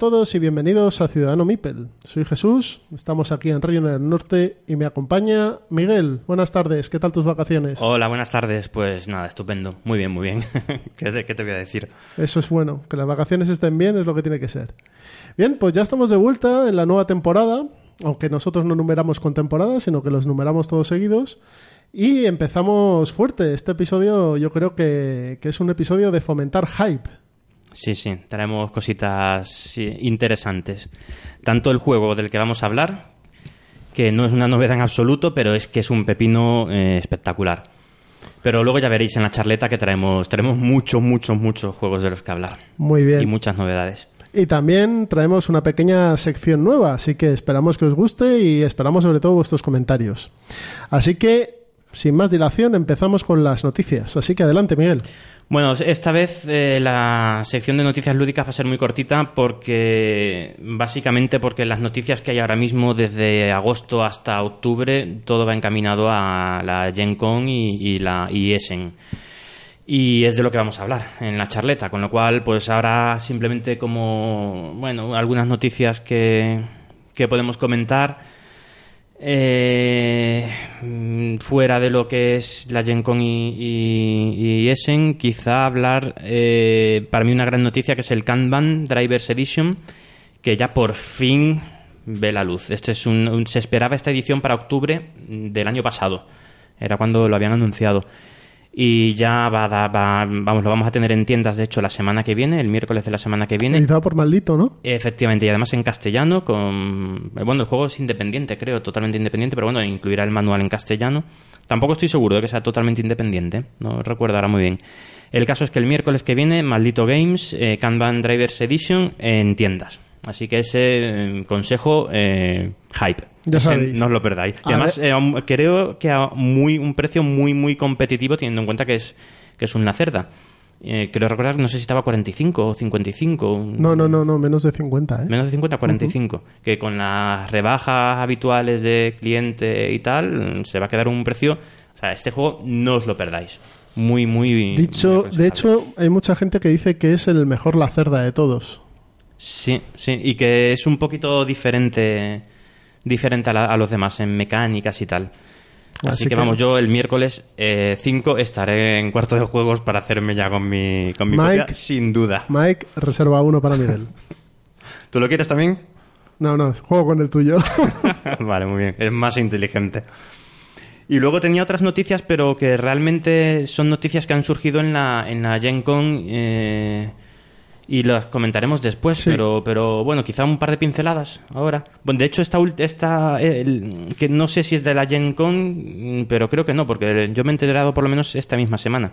Todos y bienvenidos a Ciudadano Mipel. Soy Jesús, estamos aquí en Río del Norte y me acompaña Miguel. Buenas tardes, ¿qué tal tus vacaciones? Hola, buenas tardes. Pues nada, estupendo. Muy bien, muy bien. ¿Qué, te, qué te voy a decir? Eso es bueno, que las vacaciones estén bien es lo que tiene que ser. Bien, pues ya estamos de vuelta en la nueva temporada, aunque nosotros no numeramos con temporada, sino que los numeramos todos seguidos. Y empezamos fuerte. Este episodio yo creo que, que es un episodio de fomentar hype. Sí, sí, traemos cositas sí, interesantes. Tanto el juego del que vamos a hablar, que no es una novedad en absoluto, pero es que es un pepino eh, espectacular. Pero luego ya veréis en la charleta que traemos, traemos muchos, muchos, muchos juegos de los que hablar. Muy bien. Y muchas novedades. Y también traemos una pequeña sección nueva, así que esperamos que os guste y esperamos sobre todo vuestros comentarios. Así que, sin más dilación, empezamos con las noticias. Así que adelante, Miguel. Bueno, esta vez eh, la sección de noticias lúdicas va a ser muy cortita porque básicamente porque las noticias que hay ahora mismo desde agosto hasta octubre todo va encaminado a la Gen Con y, la y Essen. Y es de lo que vamos a hablar en la charleta, con lo cual pues ahora simplemente como bueno, algunas noticias que, que podemos comentar eh, mm, fuera de lo que es la Gen Con y, y- Essen, quizá hablar eh, para mí una gran noticia que es el Kanban Drivers Edition, que ya por fin ve la luz. Este es un- se esperaba esta edición para octubre del año pasado, era cuando lo habían anunciado. Y ya va, a dar- va- vamos, lo vamos a tener en tiendas, de hecho, la semana que viene, el miércoles de la semana que viene. Editado por Maldito, ¿no? Efectivamente, y además en castellano, con... Bueno, el juego es independiente, creo, totalmente independiente, pero bueno, incluirá el manual en castellano. Tampoco estoy seguro de que sea totalmente independiente, no recuerdo ahora muy bien. El caso es que el miércoles que viene, Maldito Games, eh, Kanban Drivers Edition en tiendas. Así que ese eh, consejo, eh, hype. Ya sabéis. No os lo perdáis. Y además, eh, creo que a muy, un precio muy, muy competitivo, teniendo en cuenta que es, que es una cerda. Eh, creo recordar, no sé si estaba 45 o 55. un- No, no, no, no, menos de 50, ¿eh? Menos de 50, 45. Que con las rebajas habituales de cliente y tal, se va a quedar un precio. O sea, este juego no os lo perdáis. Muy, muy. muy Dicho, aconsejable. de hecho, hay mucha gente que dice que es el mejor la cerda de todos. Sí, sí. Y que es un poquito diferente. Diferente a, la- a los demás en mecánicas y tal. Así, Así que, que- vamos, yo el miércoles 5 estaré en cuarto de juegos para hacerme ya con mi, con mi Mike. copia, sin duda. Mike, reserva uno para Miguel. ¿Tú lo quieres también? No, no, juego con el tuyo. vale, muy bien. Es más inteligente. Y luego tenía otras noticias, pero que realmente son noticias que han surgido en la, en la Gen Con eh, y las comentaremos después. Sí. Pero, pero bueno, quizá un par de pinceladas ahora. Bueno, de hecho, esta, esta el- que no sé si es de la Gen Con, mm, pero creo que no, porque yo me he enterado por lo menos esta misma semana.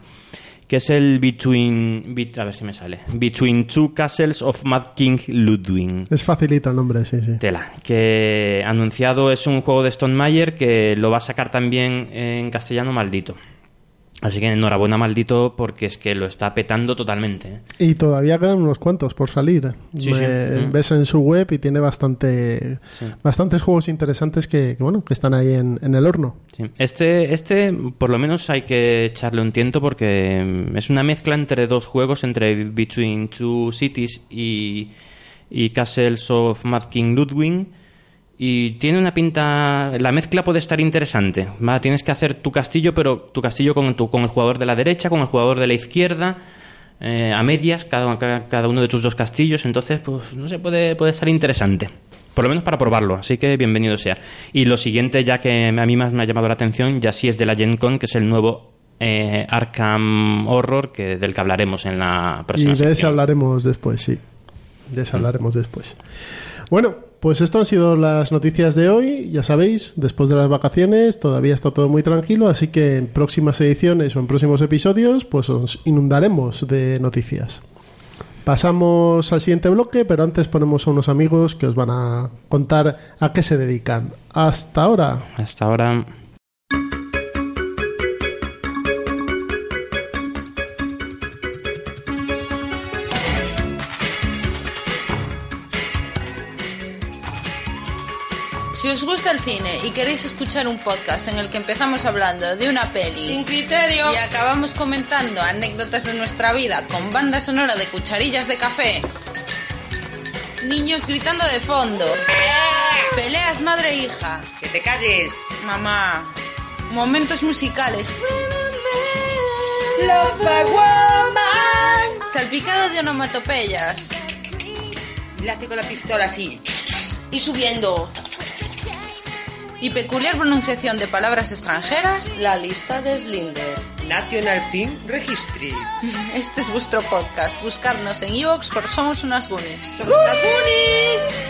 Que es el Between. bet- a ver si me sale. Between Two Castles of Mad King Ludwig. es facilito el nombre, sí, sí. Tela, que anunciado es un juego de Stone Meyer que lo va a sacar también en castellano maldito. Así que enhorabuena maldito porque es que lo está petando totalmente. ¿eh? Y todavía quedan unos cuantos por salir. Sí, Me- sí. Mm. Ves en su web y tiene bastante, Sí. bastantes juegos interesantes que, que, bueno, que están ahí en, en el horno. Este, este, por lo menos hay que echarle un tiento porque mm, es una mezcla entre dos juegos, entre Between Two Cities y, y Castles of Mad King Ludwig. Y tiene una pinta. La mezcla puede estar interesante. ¿va? Tienes que hacer tu castillo, pero tu castillo con, tu- con el jugador de la derecha, con el jugador de la izquierda, eh, a medias, cada, cada, uno de tus dos castillos. Entonces, pues no sé, puede, puede estar interesante. Por lo menos para probarlo, así que bienvenido sea. Y lo siguiente, ya que a mí más me ha llamado la atención, ya sí es de la Gen Con, que es el nuevo eh, Arkham Horror, que, del que hablaremos en la Y próxima de ese hablaremos después, sí. De ese hablaremos después. Bueno, pues esto han sido las noticias de hoy. Ya sabéis, después de las vacaciones todavía está todo muy tranquilo, así que en próximas ediciones o en próximos episodios, pues os inundaremos de noticias. Pasamos al siguiente bloque, pero antes ponemos a unos amigos que os van a contar a qué se dedican. Hasta ahora. Hasta ahora. Si os gusta el cine y queréis escuchar un podcast en el que empezamos hablando de una peli Sin criterio. y acabamos comentando anécdotas de nuestra vida con banda sonora de cucharillas de café, niños gritando de fondo, peleas madre e hija, Que te calles. mamá, momentos musicales, salpicado de onomatopeyas, Y le hace con la pistola así. Y subiendo. Y peculiar pronunciación de palabras extranjeras, La lista de Slinder. National Film Registry. este es vuestro podcast. Buscadnos en iVoox por Somos Unas Goonies. ¡Somos Goonies!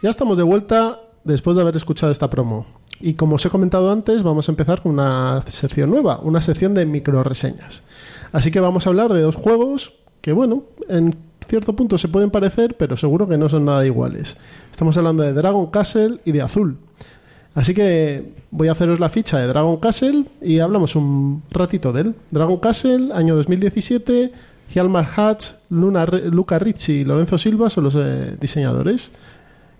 Ya estamos de vuelta después de haber escuchado esta promo. Y como os he comentado antes, vamos a empezar con una sección nueva, una sección de micro reseñas. Así que vamos a hablar de dos juegos que, bueno, en cierto punto se pueden parecer, pero seguro que no son nada iguales. Estamos hablando de Dragon Castle y de Azul. Así que voy a haceros la ficha de Dragon Castle y hablamos un ratito de él. Dragon Castle, año 2017, Hjalmar Hatch, Luna, Luca Ricci y Lorenzo Silva son los eh, diseñadores.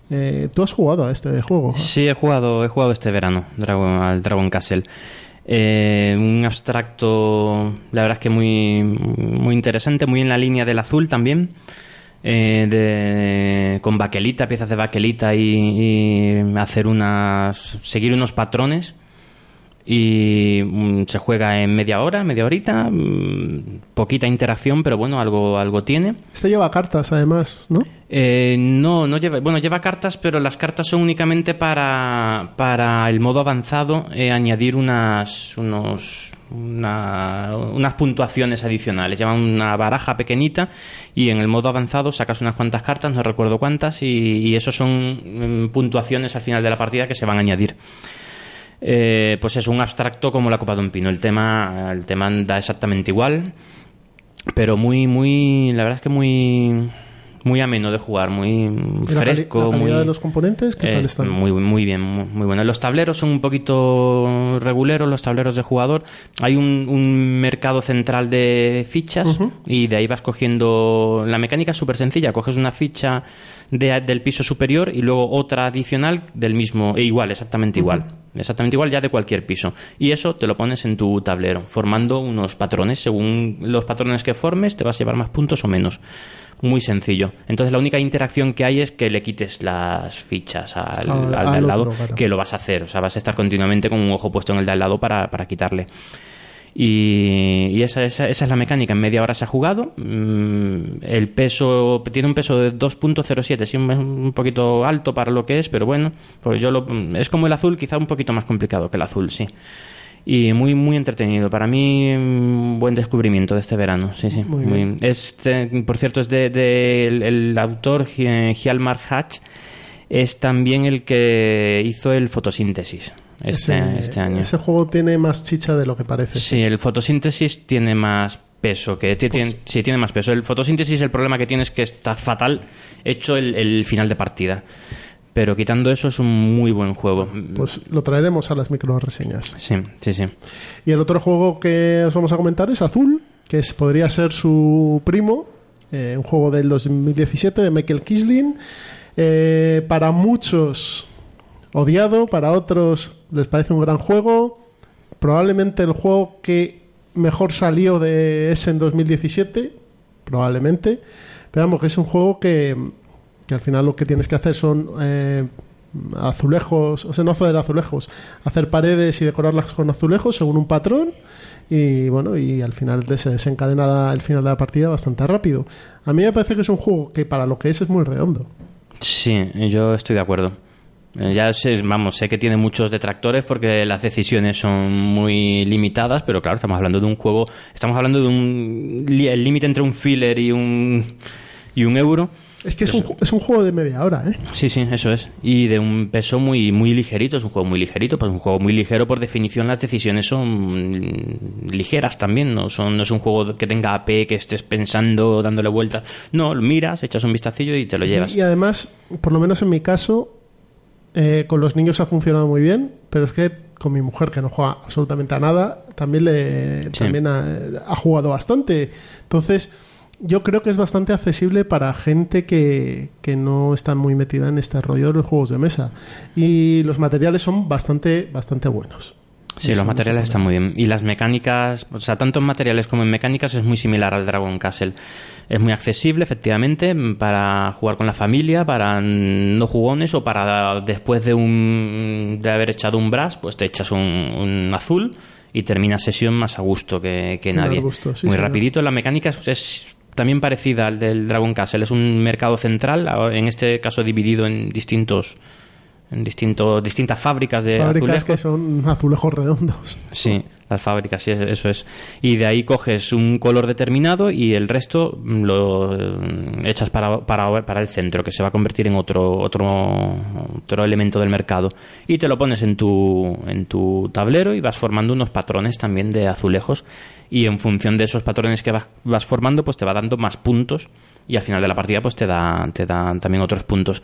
Eh, ¿Tú has jugado a este juego? Sí, he jugado, he jugado este verano Dragon, al Dragon Castle. Eh, un abstracto, la verdad es que muy, muy interesante, muy en la línea del azul también. eh, con baquelita, piezas de baquelita y, y hacer unas. seguir unos patrones. Y mm, se juega en media hora, media horita, mm, poquita interacción, pero bueno, algo, algo tiene. Este lleva cartas, además, ¿no? Eh, no, no lleva. Bueno, lleva cartas, pero las cartas son únicamente para, para el modo avanzado eh, añadir unas, unos, una- unas puntuaciones adicionales. Lleva una baraja pequeñita y en el modo avanzado sacas unas cuantas cartas, no recuerdo cuántas, y, y eso son mm, puntuaciones al final de la partida que se van a añadir. Eh, pues es un abstracto como la copa de un pino. El tema, el tema da exactamente igual, pero muy, muy, la verdad es que muy, muy ameno de jugar, muy ¿Y la fresco, la calidad muy de los componentes, ¿qué eh, tal están? Muy, muy bien, muy, muy bueno. Los tableros son un poquito reguleros, los tableros de jugador. Hay un, un mercado central de fichas y de ahí vas cogiendo. La mecánica es súper sencilla. Coges una ficha de- del piso superior y luego otra adicional del mismo, e igual, exactamente igual. Exactamente igual ya de cualquier piso. Y eso te lo pones en tu tablero, formando unos patrones. Según los patrones que formes, te vas a llevar más puntos o menos. Muy sencillo. Entonces la única interacción que hay es que le quites las fichas al, Al- al de al al lado, otro, claro. que lo vas a hacer. O sea, vas a estar continuamente con un ojo puesto en el de al lado para, para quitarle. Y, y esa, esa, esa es la mecánica. En media hora se ha jugado. Mm, El peso tiene un peso de 2.07, sí, un, un poquito alto para lo que es, pero bueno, pues yo lo, es como el azul, quizá un poquito más complicado que el azul, sí. Y muy muy entretenido. Para mí, un buen descubrimiento de este verano. Sí, sí. Muy. Este, por cierto, es de, de el, el autor Hjalmar Hatch. Es también el que hizo el fotosíntesis este, ese, este año. ese juego tiene más chicha de lo que parece. Sí, el fotosíntesis tiene más peso, que ti- tiene, sí, tiene más peso. El fotosíntesis, el problema que tiene es que está fatal hecho el, el final de partida. Pero quitando eso, es un muy buen juego. Pues lo traeremos a las micro reseñas. Sí, sí, sí. Y el otro juego que os vamos a comentar es Azul, que es, podría ser su primo, eh, un juego del 2017 de Michael Kisling. Eh, para muchos odiado, para otros les parece un gran juego. Probablemente el juego que mejor salió de ese en 2017, probablemente. Pero vamos, que es un juego que, que al final lo que tienes que hacer son eh, azulejos, o sea, no hacer azulejos, hacer paredes y decorarlas con azulejos según un patrón. Y bueno, y al final se desencadena el final de la partida bastante rápido. A mí me parece que es un juego que para lo que es es muy redondo. Sí, yo estoy de acuerdo. Eh, Ya sé, vamos, sé que tiene muchos detractores porque las decisiones son muy limitadas, pero claro, estamos hablando de un juego, estamos hablando de un el límite entre un filler y un y un euro. Es que es un, es un juego de media hora, ¿eh? Sí, sí, eso es. Y de un peso muy muy ligerito, es un juego muy ligerito, pues un juego muy ligero por definición las decisiones son ligeras también, no son no es un juego que tenga AP que estés pensando, dándole vueltas. No, miras, echas un vistacillo y te lo llevas. Y, y además, por lo menos en mi caso, eh, con los niños ha funcionado muy bien, pero es que con mi mujer, que no juega absolutamente a nada, también, le, Sí. también ha, ha jugado bastante. Entonces, yo creo que es bastante accesible para gente que, que no está muy metida en este rollo de los juegos de mesa. Y los materiales son bastante, bastante buenos. Sí, los materiales están muy bien. Y las mecánicas, o sea, tanto en materiales como en mecánicas es muy similar al Dragon Castle. Es muy accesible, efectivamente, para jugar con la familia, para no jugones o para después de un de haber echado un brass, pues te echas un, un azul y terminas sesión más a gusto que, que nadie. gusto, sí, muy señor. rapidito. La mecánica es, es también parecida al del Dragon Castle. Es un mercado central, en este caso dividido en distintos en distintos distintas fábricas de Fábricas azulejos. que son azulejos redondos. Sí, las fábricas, sí, eso es. Y de ahí coges un color determinado y el resto mm, lo eh, echas para, para, para el centro, que se va a convertir en otro, otro, otro elemento del mercado. Y te lo pones en tu, en tu tablero y vas formando unos patrones también de azulejos. Y en función de esos patrones que vas, vas formando, pues te va dando más puntos. Y al final de la partida, pues te da, te dan también otros puntos.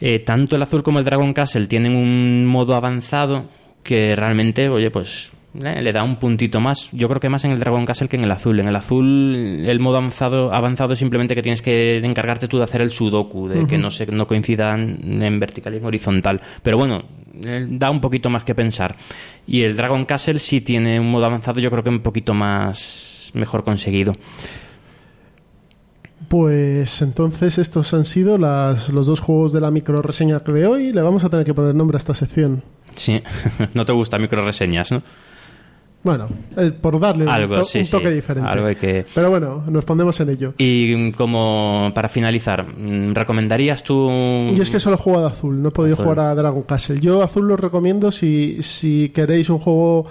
Eh, tanto el azul como el Dragon Castle tienen un modo avanzado que realmente, oye, pues eh, le da un puntito más. Yo creo que más en el Dragon Castle que en el azul. En el azul, el modo avanzado, avanzado es simplemente que tienes que encargarte tú de hacer el sudoku, de que no, se, no coincidan en vertical y en horizontal. Pero bueno, eh, da un poquito más que pensar. Y el Dragon Castle sí tiene un modo avanzado, yo creo que un poquito más mejor conseguido. Pues entonces estos han sido las, los dos juegos de la micro reseña de hoy. Le vamos a tener que poner nombre a esta sección. Sí, no te gusta micro reseñas, ¿no? Bueno, eh, por darle un, Algo, to- sí, un toque sí. diferente. Algo hay que- Pero bueno, nos pondremos en ello. Y como para finalizar, mm, ¿recomendarías tú...? Yo es que solo he jugado a azul, no he podido Azul. jugar a Dragon Castle. Yo azul lo recomiendo si, si queréis un juego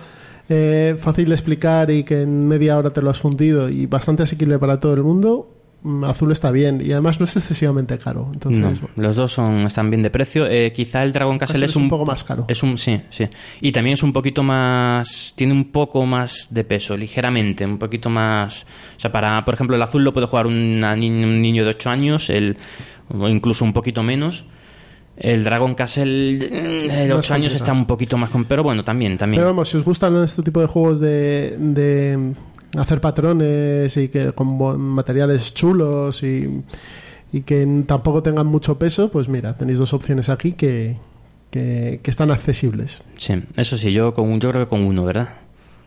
eh, fácil de explicar y que en media hora te lo has fundido y bastante asequible para todo el mundo. Mm, Azul está bien y además no es excesivamente caro. Entonces, No, bueno. los dos son, están bien de precio. Eh, quizá el Dragon Castle, Castle es, es un poco más caro. Es un, sí, sí. Y también es un poquito más. Tiene un poco más de peso, ligeramente. Un poquito más. O sea, para, por ejemplo, el azul lo puede jugar una un niño de 8 años, el, o incluso un poquito menos. El Dragon Castle mm, de 8 Más años complicado. está un poquito más. con- Pero bueno, también, también. Pero vamos, si os gustan este tipo de juegos de, de hacer patrones y que con materiales chulos y, y que tampoco tengan mucho peso, pues mira, tenéis dos opciones aquí que, que, que están accesibles. Sí, eso sí, yo, con, yo creo que con uno, ¿verdad?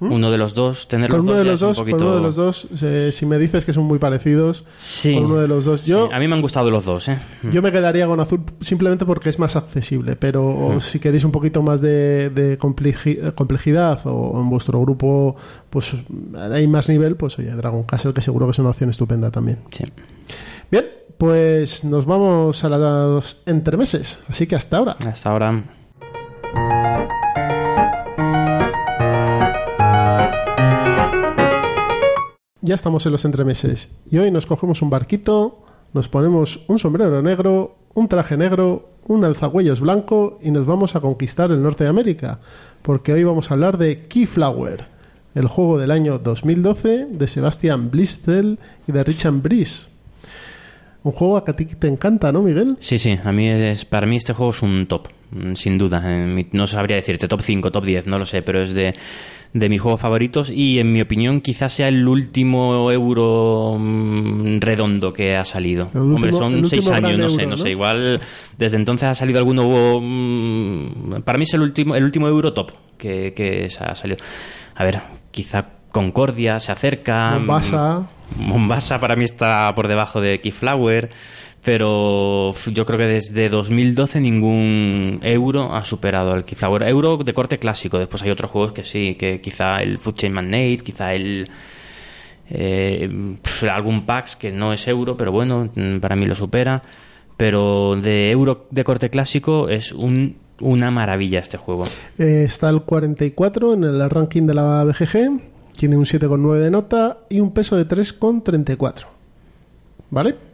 Uno de los dos, tener los uno dos de los un dos, poquito... con uno de los dos, eh, si me dices que son muy parecidos, Sí. con uno de los dos, yo, Sí, A mí me han gustado los dos, ¿eh? yo me quedaría con azul simplemente porque es más accesible, pero si queréis un poquito más de, de compleji- complejidad o en vuestro grupo pues hay más nivel, pues oye, Dragon Castle que seguro que es una opción estupenda también. Sí. Bien, pues nos vamos a los entremeses, así que hasta ahora. Hasta ahora. Ya estamos en los entremeses y hoy nos cogemos un barquito, nos ponemos un sombrero negro, un traje negro, un alzahuellos blanco y nos vamos a conquistar el norte de América, porque hoy vamos a hablar de Keyflower, el juego del año 2012 de Sebastian Blistel y de Richard Brice. Un juego que a ti te encanta, ¿no, Miguel? Sí, sí, a mí es, para mí este juego es un top, sin duda. En mi- no sabría decirte top 5, top 10, no lo sé, pero es de, de mis juegos favoritos y en mi opinión quizás sea el último euro mm, redondo que ha salido. Último- Hombre, son último seis gran años, no sé, no ¿no? sé. Igual desde entonces ha salido alguno... mm, para mí es el último, el último euro top que, que se ha salido. A ver, quizá Concordia se acerca. Mombasa. Mombasa para mí está por debajo de Keyflower, pero yo creo que desde 2012 ningún euro ha superado al Keyflower. Euro de corte clásico, después hay otros juegos que sí, que quizá el Food Chain Magnate, quizá el... eh, algún PAX que no es euro, pero bueno, mm, para mí lo supera. pero de euro de corte clásico es un, una maravilla este juego. Eh, está el 44 en el ranking de la BGG, tiene un 7,9 de nota y un peso de 3,34. ¿Vale?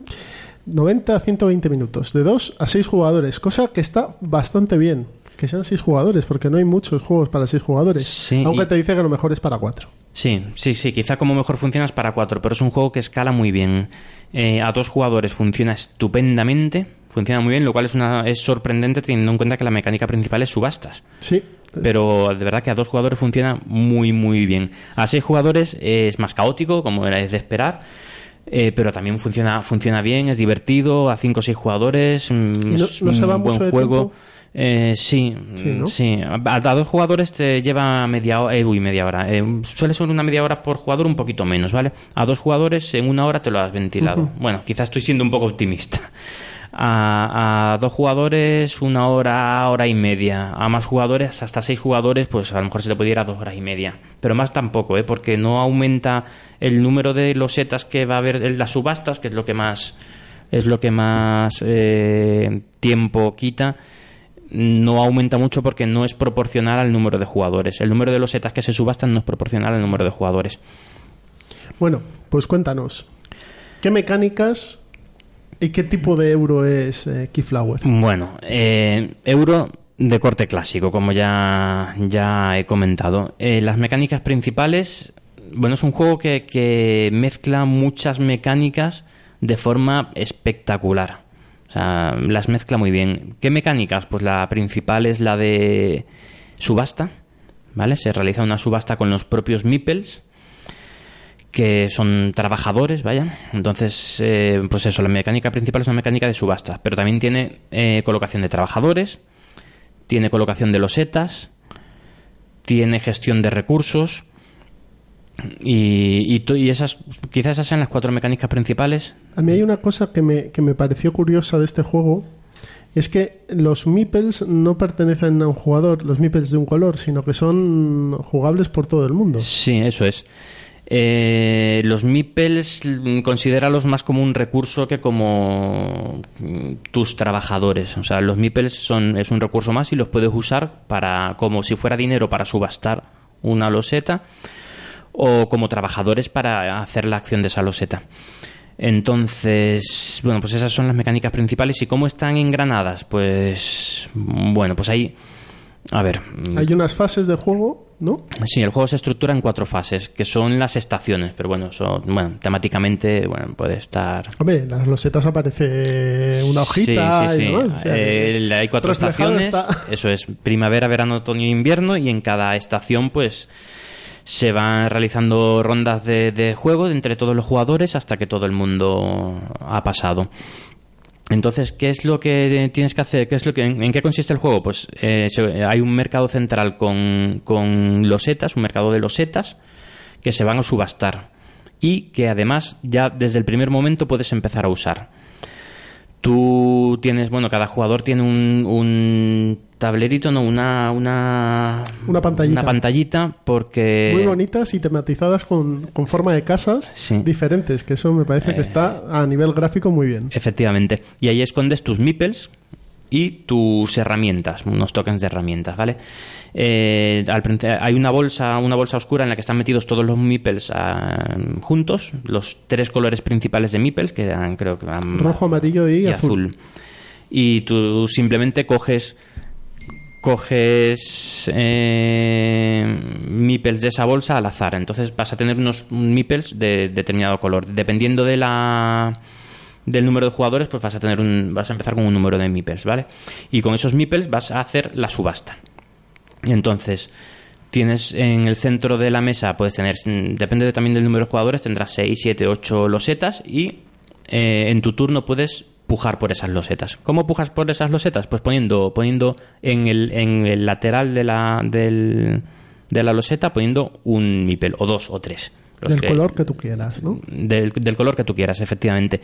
90 a 120 minutos, de 2 a 6 jugadores, cosa que está bastante bien. Que sean 6 jugadores, porque no hay muchos juegos para 6 jugadores. Sí, aunque y- te dice que lo mejor es para 4. Sí, sí, sí, quizá como mejor funciona es para cuatro, pero es un juego que escala muy bien. Eh, a dos jugadores funciona estupendamente, funciona muy bien, lo cual es, una, es sorprendente teniendo en cuenta que la mecánica principal es subastas. Sí. Pero de verdad que a dos jugadores funciona muy, muy bien. A seis jugadores es más caótico, como era de esperar. Eh, pero también funciona, funciona bien, es divertido. A cinco o seis jugadores mm, ¿Y no- es no se va un mucho buen de juego. tiempo? Eh, sí, Sí, ¿no? sí. A, a dos jugadores te lleva media hora. Eh, uy, media hora. Eh, suele ser una media hora por jugador, un poquito menos, ¿vale? A dos jugadores en una hora te lo has ventilado. Bueno, quizás estoy siendo un poco optimista. A, dos jugadores, una hora, hora y media. A más jugadores, hasta seis jugadores, pues a lo mejor se le puede ir a dos horas y media. Pero más tampoco, ¿eh? Porque no aumenta el número de losetas que va a haber en las subastas, que es lo que más es lo que más eh, tiempo quita no aumenta mucho porque no es proporcional al número de jugadores. El número de losetas que se subastan no es proporcional al número de jugadores. Bueno, pues cuéntanos. ¿Qué mecánicas y qué tipo de euro es eh, Keyflower? Bueno, eh, euro de corte clásico, como ya, ya he comentado. Eh, las mecánicas principales, bueno, es un juego que, que mezcla muchas mecánicas de forma espectacular. O sea, las mezcla muy bien. ¿Qué mecánicas? Pues la principal es la de subasta, ¿vale? Se realiza una subasta con los propios meeples que son trabajadores, vaya. Entonces, eh, pues eso, la mecánica principal es una mecánica de subasta, pero también tiene eh, colocación de trabajadores, tiene colocación de losetas, tiene gestión de recursos y, y, esas, quizás esas sean las cuatro mecánicas principales. A mí hay una cosa que me, que me pareció curiosa de este juego. Es que los meeples no pertenecen a un jugador, los meeples de un color, sino que son jugables por todo el mundo. Sí, eso es. Eh, los meeples mm, considéralos más como un recurso que como mm, tus trabajadores. O sea, los meeples son, es un recurso más y los puedes usar para como si fuera dinero para subastar una loseta o como trabajadores para hacer la acción de esa loseta. Entonces, bueno, pues esas son las mecánicas principales. ¿Y cómo están engranadas? Pues, bueno, pues ahí, a ver, mm, Hay unas fases de juego, ¿no? Sí, el juego se estructura en cuatro fases, que son las estaciones, pero bueno, son, bueno temáticamente bueno, puede estar... Hombre, las losetas aparece una hojita Sí, sí, y sí. demás, o sea, Eh, hay cuatro estaciones, está. eso es, primavera, verano, otoño e invierno, y en cada estación pues se van realizando rondas de, de juego entre todos los jugadores hasta que todo el mundo ha pasado. Entonces, ¿qué es lo que tienes que hacer? ¿Qué es lo que, en, qué consiste el juego? Pues eh, hay un mercado central con, con losetas, un mercado de losetas, que se van a subastar y que además ya desde el primer momento puedes empezar a usar. Tú tienes, bueno, cada jugador tiene un tablerito, no, una, una, Una pantallita. una pantallita porque Muy bonitas y tematizadas con, con forma de casas Sí. diferentes, que eso me parece que está a nivel gráfico muy bien. Efectivamente. Y ahí escondes tus meeples y tus herramientas, unos tokens de herramientas, ¿vale? Eh, al hay una bolsa, una bolsa oscura en la que están metidos todos los meeples ah, juntos, los tres colores principales de meeples, que eran, creo que eran Rojo, amarillo y, y azul. azul. Y tú simplemente coges coges eh, de esa bolsa al azar. Entonces vas a tener unos meeples de determinado color. Dependiendo de la del número de jugadores, pues vas a tener un, vas a empezar con un número de meeples, ¿vale? Y con esos meeples vas a hacer la subasta. Entonces tienes en el centro de la mesa, puedes tener, depende de- también del número de jugadores, tendrás 6, 7, 8 losetas y eh, en tu turno puedes pujar por esas losetas. ¿Cómo pujas por esas losetas? Pues poniendo, poniendo en, el, en el lateral de la, del- de la loseta, poniendo un mipel, o dos, o tres. Del que- color que tú quieras, ¿no? del, del color que tú quieras, efectivamente.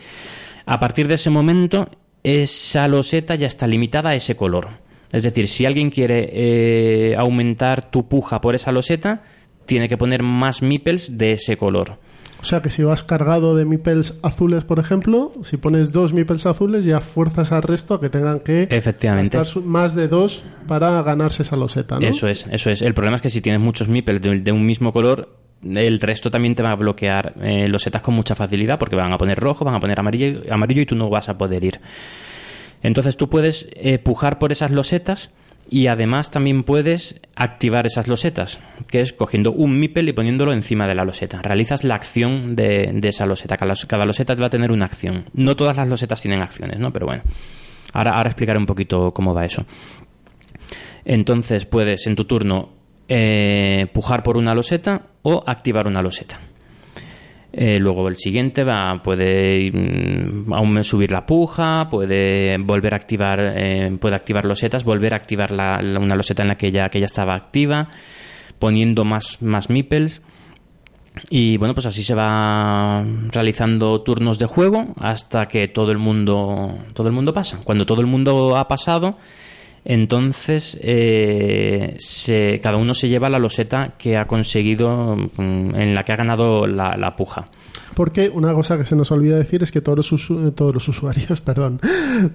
A partir de ese momento, esa loseta ya está limitada a ese color. Es decir, si alguien quiere eh, aumentar tu puja por esa loseta, tiene que poner más meeples de ese color. O sea que si vas cargado de meeples azules, por ejemplo, si pones dos meeples azules, ya fuerzas al resto a que tengan que Efectivamente. gastar más de dos para ganarse esa loseta, ¿no? Eso es, eso es. El problema es que si tienes muchos meeples de, de un mismo color, el resto también te va a bloquear eh, los setas con mucha facilidad porque van a poner rojo, van a poner amarillo, amarillo y tú no vas a poder ir. Entonces tú puedes eh, pujar por esas losetas y además también puedes activar esas losetas, que es cogiendo un mipel y poniéndolo encima de la loseta. Realizas la acción de, de esa loseta. Cada, cada loseta va a tener una acción. No todas las losetas tienen acciones, ¿no? Pero bueno, ahora, ahora explicaré un poquito cómo va eso. Entonces puedes en tu turno eh, pujar por una loseta o activar una loseta. Eh, luego el siguiente va, puede mm, aún subir la puja, puede volver a activar, eh, puede activar losetas, volver a activar una loseta en la que ya, que ya estaba activa, poniendo más, más meeples. Y bueno, pues así se va realizando turnos de juego hasta que todo el mundo, todo el mundo pasa. Cuando todo el mundo ha pasado, entonces eh, se- cada uno se lleva la loseta que ha conseguido, mm, en la que ha ganado la, la puja. Porque una cosa que se nos olvida decir es que todos los, usu- eh, todos los usuarios, perdón,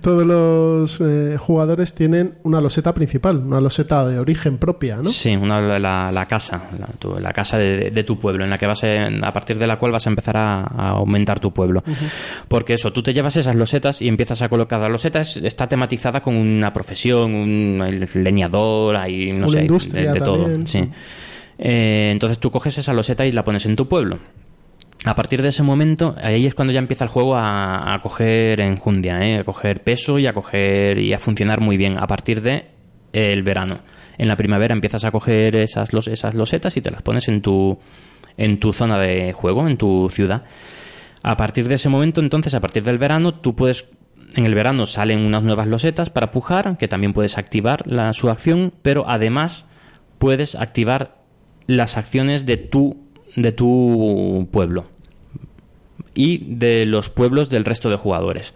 todos los eh, jugadores tienen una loseta principal, una loseta de origen propia, ¿no? Sí, una, la, la casa, la, tu- la casa de, de tu pueblo, en la que vas a, a partir de la cual vas a empezar a, a aumentar tu pueblo. Porque eso, tú te llevas esas losetas y empiezas a colocar. La loseta es- está tematizada con una profesión, un leñador, hay, no Una sé, de, de todo. sí. Eh, entonces tú coges esa loseta y la pones en tu pueblo. A partir de ese momento, ahí es cuando ya empieza el juego a, coger enjundia, ¿eh? a coger peso y a coger y a funcionar muy bien. A partir de el verano. En la primavera empiezas a coger esas, los, esas losetas y te las pones en tu, en tu zona de juego, en tu ciudad. A partir de ese momento, entonces, a partir del verano, tú puedes. En el verano salen unas nuevas losetas para pujar, que también puedes activar su acción, pero además puedes activar las acciones de tu, de tu pueblo y de los pueblos del resto de jugadores.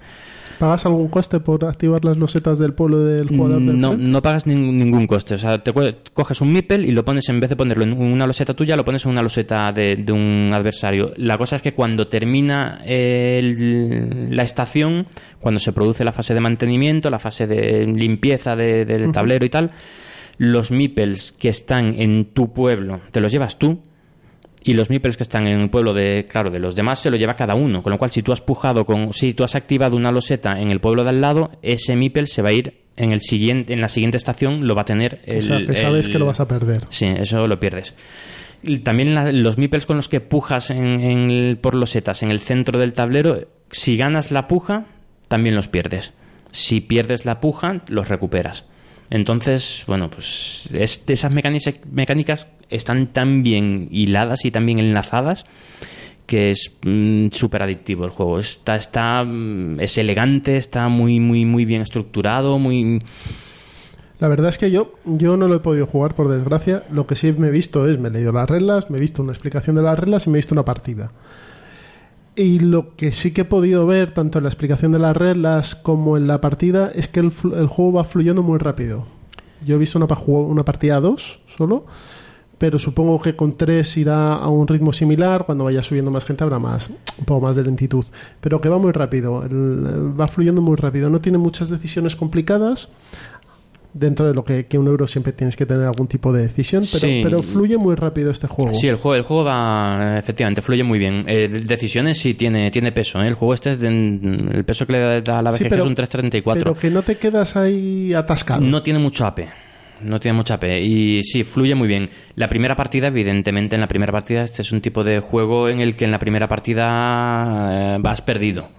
¿Pagas algún coste por activar las losetas del pueblo del jugador del No, no pagas ningún, ningún coste. O sea, te co- coges un mipel y lo pones, en vez de ponerlo en una loseta tuya, lo pones en una loseta de, de un adversario. La cosa es que cuando termina el- la estación, cuando se produce la fase de mantenimiento, la fase de limpieza de- del tablero y tal, los mipels que están en tu pueblo te los llevas tú y los meeples que están en el pueblo de, claro, de los demás se lo lleva cada uno. Con lo cual, si tú has pujado con, si tú has activado una loseta en el pueblo de al lado, ese meeple se va a ir en el siguiente, en la siguiente estación lo va a tener el, o sea, que sabes el- que lo vas a perder. Sí, eso lo pierdes. También la- los meeples con los que pujas en, en el- por losetas en el centro del tablero, si ganas la puja, también los pierdes. Si pierdes la puja, los recuperas. Entonces, bueno, pues es- esas mecánicas, mecánicas están tan bien hiladas y tan bien enlazadas que es mm, súper adictivo el juego. Está, está, mm, es elegante, está muy, muy, muy bien estructurado, muy... La verdad es que yo, yo no lo he podido jugar, por desgracia. Lo que sí me he visto es, me he leído las reglas, me he visto una explicación de las reglas y me he visto una partida. Y lo que sí que he podido ver, tanto en la explicación de las reglas como en la partida, es que el, el juego va fluyendo muy rápido. Yo he visto una, partida a dos solo, pero supongo que con tres irá a un ritmo similar. Cuando vaya subiendo más gente habrá más, un poco más de lentitud. Pero que va muy rápido, va fluyendo muy rápido. No tiene muchas decisiones complicadas dentro de lo que, que un euro siempre tienes que tener algún tipo de decisión, pero, Sí. pero fluye muy rápido este juego. Sí, el juego, el juego va, efectivamente, fluye muy bien. Eh, de- decisiones sí tiene, tiene peso. ¿eh? El juego este, el peso que le da a la Sí, BGG pero- es un 334. Pero que no te quedas ahí atascado. No tiene mucho AP. No tiene mucho AP. Y sí, fluye muy bien. La primera partida, evidentemente, en la primera partida, este es un tipo de juego en el que en la primera partida eh, vas perdido.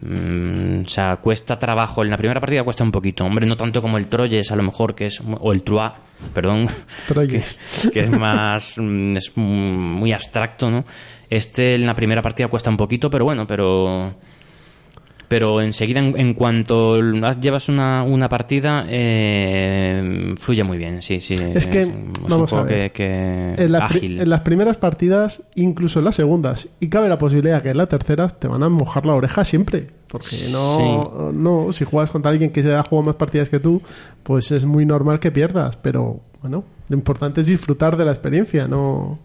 Mm, o sea, cuesta trabajo. En la primera partida cuesta un poquito. Hombre, no tanto como el Troyes, a lo mejor, que es. O el Troyes, perdón. Troyes. Que, que es más. mm, es muy abstracto, ¿no? Este en la primera partida cuesta un poquito, pero bueno, pero pero enseguida en, en cuanto llevas una, una partida eh, fluye muy bien sí sí Es que, vamos a ver. que, que en, las ágil en las primeras partidas, incluso en las segundas, y cabe la posibilidad que en la tercera te van a mojar la oreja siempre. Porque no, no si juegas contra alguien que se ha jugado más partidas que tú, pues es muy normal que pierdas. Pero bueno, lo importante es disfrutar de la experiencia, no,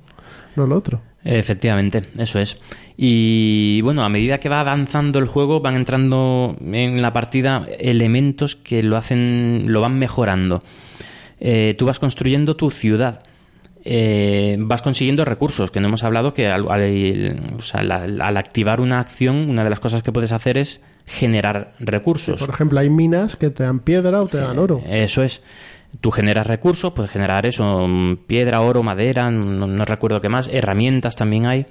no lo otro. Efectivamente, eso es. Y bueno, a medida que va avanzando el juego, van entrando en la partida elementos que lo hacen, lo van mejorando. Eh, tú vas construyendo tu ciudad. Eh, vas consiguiendo recursos, que no hemos hablado que al, al- o sea, al- al activar una acción, una de las cosas que puedes hacer es generar recursos. Por ejemplo, hay minas que te dan piedra o te dan oro. Eso es. Tú generas recursos, puedes generar eso, mm, piedra, oro, madera, no, recuerdo qué más, herramientas también hay.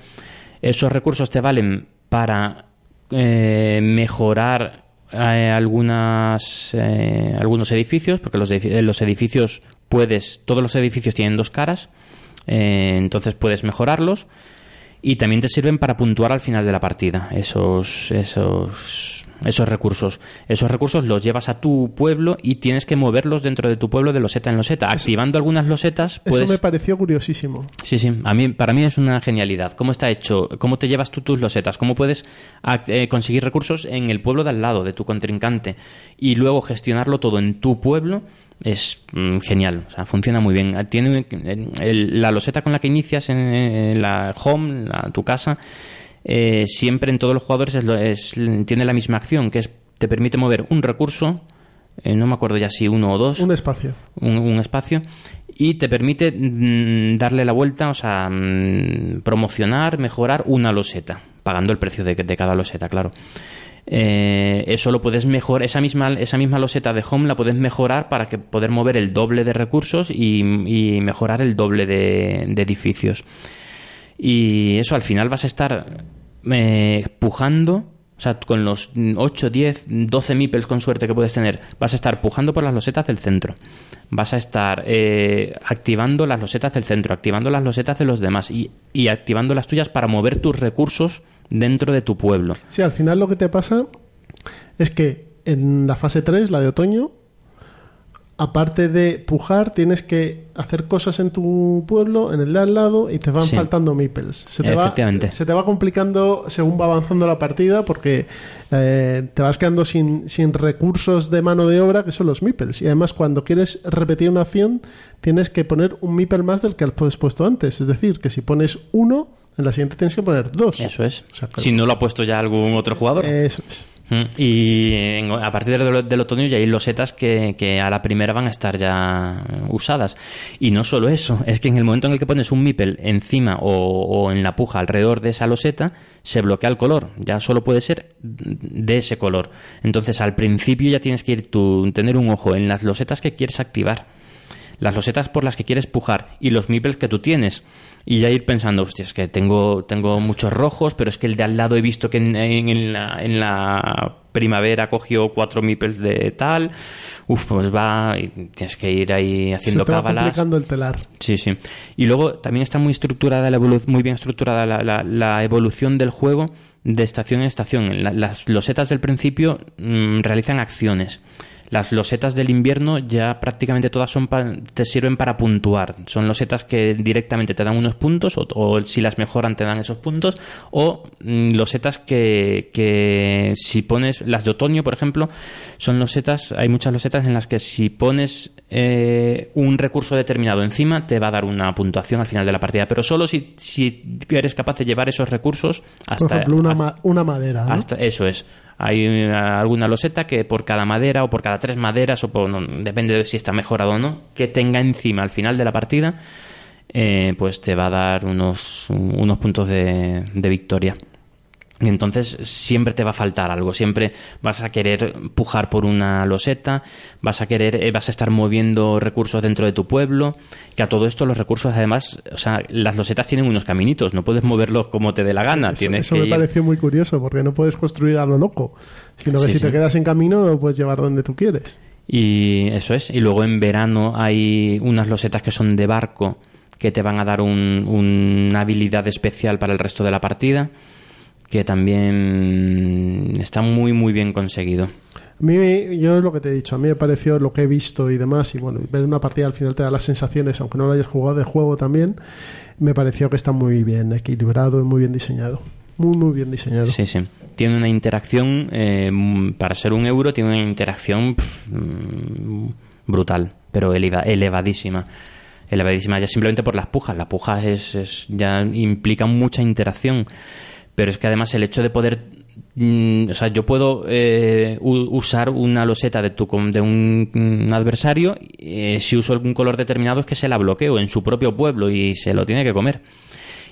Esos recursos te valen para eh, mejorar eh, algunas, eh, algunos edificios, porque los, los edificios puedes, todos los edificios tienen dos caras, entonces puedes mejorarlos y también te sirven para puntuar al final de la partida esos esos esos recursos esos recursos los llevas a tu pueblo y tienes que moverlos dentro de tu pueblo de loseta en loseta activando algunas losetas puedes Eso me pareció curiosísimo. Sí, sí, a mí, para mí es una genialidad. ¿Cómo está hecho? ¿Cómo te llevas tú tus losetas? ¿Cómo puedes eh, conseguir recursos en el pueblo de al lado, de tu contrincante? Y luego gestionarlo todo en tu pueblo es mm, genial. O sea, funciona muy bien. Tiene eh, el- la loseta con la que inicias en, la home, la- tu casa, eh, siempre en todos los jugadores es es- tiene la misma acción, que es te permite mover un recurso, eh, no me acuerdo ya si uno o dos Un espacio. un, un espacio y te permite mm, darle la vuelta, o sea, mm, promocionar, mejorar una loseta, pagando el precio de, de cada loseta, claro. Eh, eso lo puedes mejorar, esa misma, esa misma loseta de home la puedes mejorar para que poder mover el doble de recursos y, mejorar el doble de, de edificios. Y eso al final vas a estar eh, pujando, o sea, con los 8, 10, 12 meeples con suerte que puedes tener, vas a estar pujando por las losetas del centro. Vas a estar eh, activando las losetas del centro, activando las losetas de los demás y, y activando las tuyas para mover tus recursos dentro de tu pueblo. Sí, al final lo que te pasa es que en la fase 3, la de otoño, aparte de pujar, tienes que hacer cosas en tu pueblo, en el de al lado, y te van Sí. faltando meeples. Se te, va, se te va complicando según va avanzando la partida porque eh, te vas quedando sin, sin recursos de mano de obra, que son los meeples. Y además, cuando quieres repetir una acción, tienes que poner un meeple más del que has puesto antes. Es decir, que si pones uno, en la siguiente tienes que poner dos. Eso es. O sea, que- Si no lo ha puesto ya algún otro jugador. Eso es. Mm, Y en- a partir del, del otoño ya hay losetas que, que a la primera van a estar ya usadas. Y no solo eso, es que en el momento en el que pones un meeple encima o, o en la puja alrededor de esa loseta, se bloquea el color. Ya solo puede ser de ese color. Entonces al principio ya tienes que ir tú, tener un ojo en las losetas que quieres activar las losetas por las que quieres pujar y los meeples que tú tienes. Y ya ir pensando, hostia, es que tengo, tengo muchos rojos, pero es que el de al lado he visto que en, en- en la, en la primavera cogió cuatro meeples de tal. Uf, pues va, y tienes que ir ahí haciendo se te va cábalas. complicando el telar. Sí, sí. Y luego también está muy estructurada la muy bien estructurada la, la- la evolución del juego de estación en estación. La- las losetas del principio mm, realizan acciones. Las losetas del invierno ya prácticamente todas son pa- te sirven para puntuar. Son losetas que directamente te dan unos puntos o, o si las mejoran te dan esos puntos. O mm, losetas que, que si pones, las de otoño por ejemplo, son losetas, hay muchas losetas en las que si pones eh, un recurso determinado encima te va a dar una puntuación al final de la partida. Pero solo si, si eres capaz de llevar esos recursos hasta... Por ejemplo, una, hasta- ma- una madera. ¿no? hasta- eso es. Hay eh, alguna loseta que por cada madera o por cada tres maderas, o por, no, depende de si está mejorado o no, que tenga encima al final de la partida, eh, pues te va a dar unos, unos puntos de, de victoria. Y entonces siempre te va a faltar algo, siempre vas a querer pujar por una loseta, vas a querer, eh, vas a estar moviendo recursos dentro de tu pueblo, que a todo esto los recursos además, o sea, las losetas tienen unos caminitos, no puedes moverlos como te dé la gana, Eso, tienes eso que me ir- pareció muy curioso porque no puedes construir a lo loco, sino que Sí, si sí. te quedas en camino lo puedes llevar donde tú quieres. Y eso es. Y luego en verano hay unas losetas que son de barco que te van a dar un- una habilidad especial para el resto de la partida que también está muy muy bien conseguido. A mí, yo es lo que te he dicho, a mí me pareció lo que he visto y demás, y bueno, ver una partida al final te da las sensaciones, aunque no lo hayas jugado de juego también, me pareció que está muy bien equilibrado y muy bien diseñado. Muy, muy bien diseñado. Sí, sí. Tiene una interacción, eh, para ser un euro, tiene una interacción mm, brutal, pero eleva- elevadísima. elevadísima ya simplemente por las pujas. La puja es, es- ya implica mucha interacción, pero es que además el hecho de poder, mm, o sea, yo puedo eh, usar una loseta de, tu, de un, mm, adversario eh, si uso algún color determinado es que se la bloqueo en su propio pueblo y se lo tiene que comer.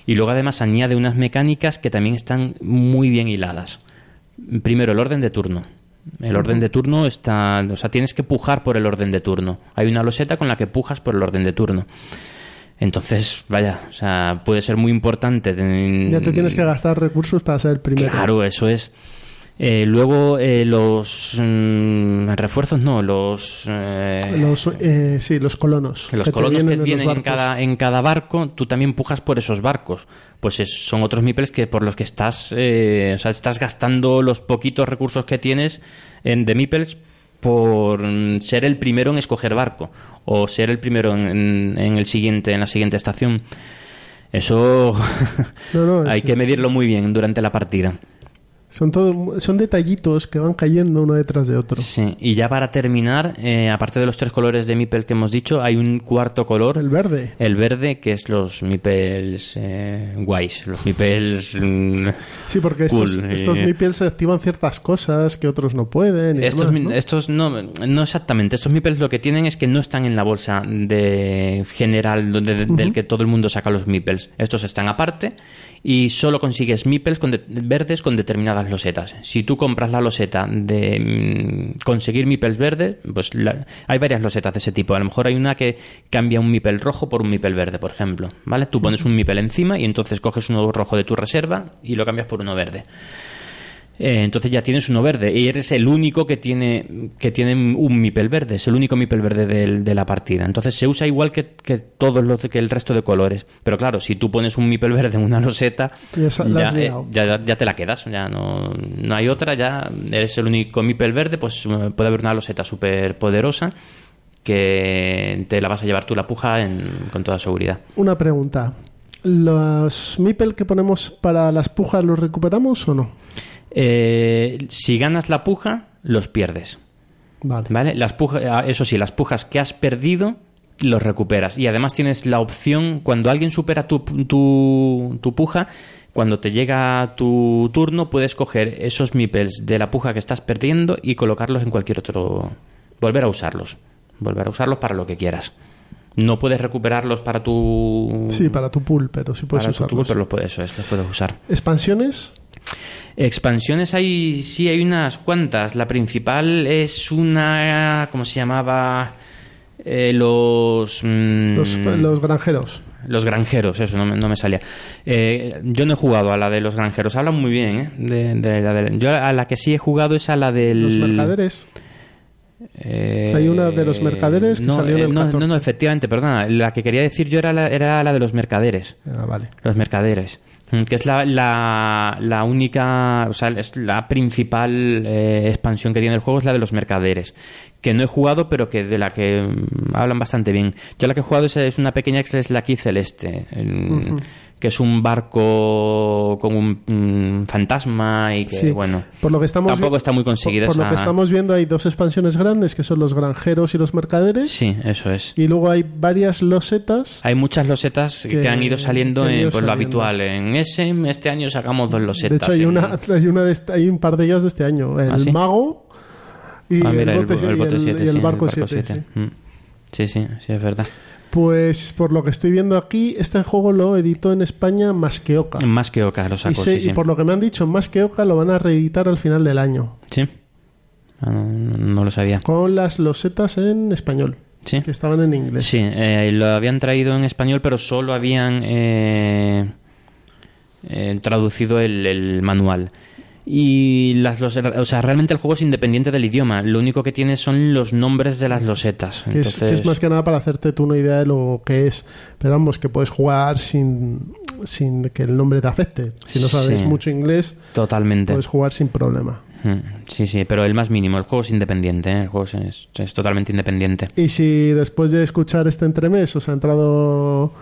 Y luego además añade unas mecánicas que también están muy bien hiladas. Primero, el orden de turno. El orden de turno está. O sea, tienes que pujar por el orden de turno. Hay una loseta con la que pujas por el orden de turno. Entonces, vaya, o sea, puede ser muy importante. Ya te tienes que gastar recursos para ser el primero. Claro, eso es. Eh, luego, eh, los mm, refuerzos, no, los. eh, Los, eh, sí, los colonos. los colonos que vienen en cada, en cada barco, tú también pujas por esos barcos. Pues es- son otros mipels que por los que estás, eh, o sea, estás gastando los poquitos recursos que tienes en, de mipels por mm, ser el primero en escoger barco o ser el primero en, en- en el siguiente, en la siguiente estación. Eso No, no, hay sí. que medirlo muy bien durante la partida. Son, todo, son detallitos que van cayendo uno detrás de otro. Sí, y ya para terminar, eh, aparte de los tres colores de Mipel que hemos dicho, hay un cuarto color, El verde. el verde, que es los Mipels eh, guays, los Mipels... mm, Sí, porque estos, Cool, estos eh. Mipels se activan ciertas cosas que otros no pueden. y estos, demás, ¿no? estos no, no exactamente, estos Mipels lo que tienen es que no están en la bolsa de general donde, del que todo el mundo saca los Mipels. Estos están aparte y solo consigues Mipels con de- verdes con determinadas losetas. Si tú compras la loseta de mm, conseguir Mipels verdes, pues la- hay varias losetas de ese tipo. A lo mejor hay una que cambia un Mipel rojo por un Mipel verde, por ejemplo. ¿Vale? Tú pones un Mipel encima y entonces coges uno rojo de tu reserva y lo cambias por uno verde. Eh, entonces ya tienes uno verde y eres el único que tiene que tiene un mipel verde, es el único mipel verde del- de, la partida. Entonces se usa igual que, que todos los que el resto de colores. Pero claro, si tú pones un mipel verde en una loseta, esa- ya, eh, ya te la quedas, ya no, no hay otra, ya eres el único mipel verde, pues eh, puede haber una loseta súper poderosa que te la vas a llevar tú la puja en- con toda seguridad. Una pregunta. ¿Los Mipel que ponemos para las pujas los recuperamos o no? Eh, si ganas la puja, los pierdes. Vale. ¿Vale? Las pujas, ah, eso sí, las pujas que has perdido los recuperas. Y además tienes la opción, cuando alguien supera tu, tu, tu puja, cuando te llega tu turno, puedes coger esos mipels de la puja que estás perdiendo y colocarlos en cualquier otro. Volver a usarlos. Volver a usarlos para lo que quieras. No puedes recuperarlos para tu. Sí, para tu pool, pero sí puedes para tu usarlos. pero los puedes, eso es, los puedes usar. ¿Expansiones? Expansiones hay, sí, hay unas cuantas. La principal es una, ¿cómo se llamaba? Eh, los, mm, Los, los granjeros. los granjeros, eso, no me, no me salía. Eh, yo no he jugado a la de los granjeros, hablan muy bien, ¿eh? De, de la de- yo a la que sí he jugado es a la del... Los mercaderes. Eh, Hay una de los mercaderes que no, salió en eh, el no, 14. no, no, efectivamente, perdona. La que quería decir yo era la, era la de los mercaderes. Ah, vale. Los mercaderes. Que es la, la, la única, o sea, es la principal eh, expansión que tiene el juego, es la de los mercaderes. Que no he jugado, pero que de la que mm, hablan bastante bien. Yo la que he jugado es, es una pequeña que es la aquí celeste. el- Que es un barco con un mm, fantasma y que, Sí. bueno. Por lo que estamos Tampoco está muy conseguida Por, por lo que estamos viendo hay dos expansiones grandes que son los granjeros y los mercaderes. Sí, eso es. Y luego hay varias losetas. Hay muchas losetas que, Que- han ido saliendo han en ido pues, lo habitual. En ese, este año sacamos dos losetas. De hecho, hay, en- una, hay, una de este- hay un par de ellas de este año. El ¿Ah, sí? mago y, Ah, mira, el, bote, el, y bote el- 7, y el sí, barco 7. siete. Mm. Sí, sí, sí, es verdad. Pues por lo que estoy viendo aquí, este juego lo editó en España Masqueoka. Más que Oca lo Y, saco, sé- sí, sí. y por lo que me han dicho, Masqueoka lo van a reeditar al final del año. Sí. Ah, no, no lo sabía. Con las losetas en español, Sí. que estaban en inglés. Sí, eh, lo habían traído en español, pero solo habían eh, eh, traducido el, el manual. Y las losetas, o sea, realmente el juego es independiente del idioma. Lo único que tiene son los nombres de las losetas. Que, es, Entonces, que es más que nada para hacerte tú una idea de lo que es. Pero vamos, que puedes jugar sin, sin que el nombre te afecte. Si no sabes Sí. mucho inglés, totalmente. puedes jugar sin problema. Mm, Sí, sí, pero el más mínimo. El juego es independiente. ¿eh? El juego es, es- es totalmente independiente. Y si después de escuchar este entremés os ha entrado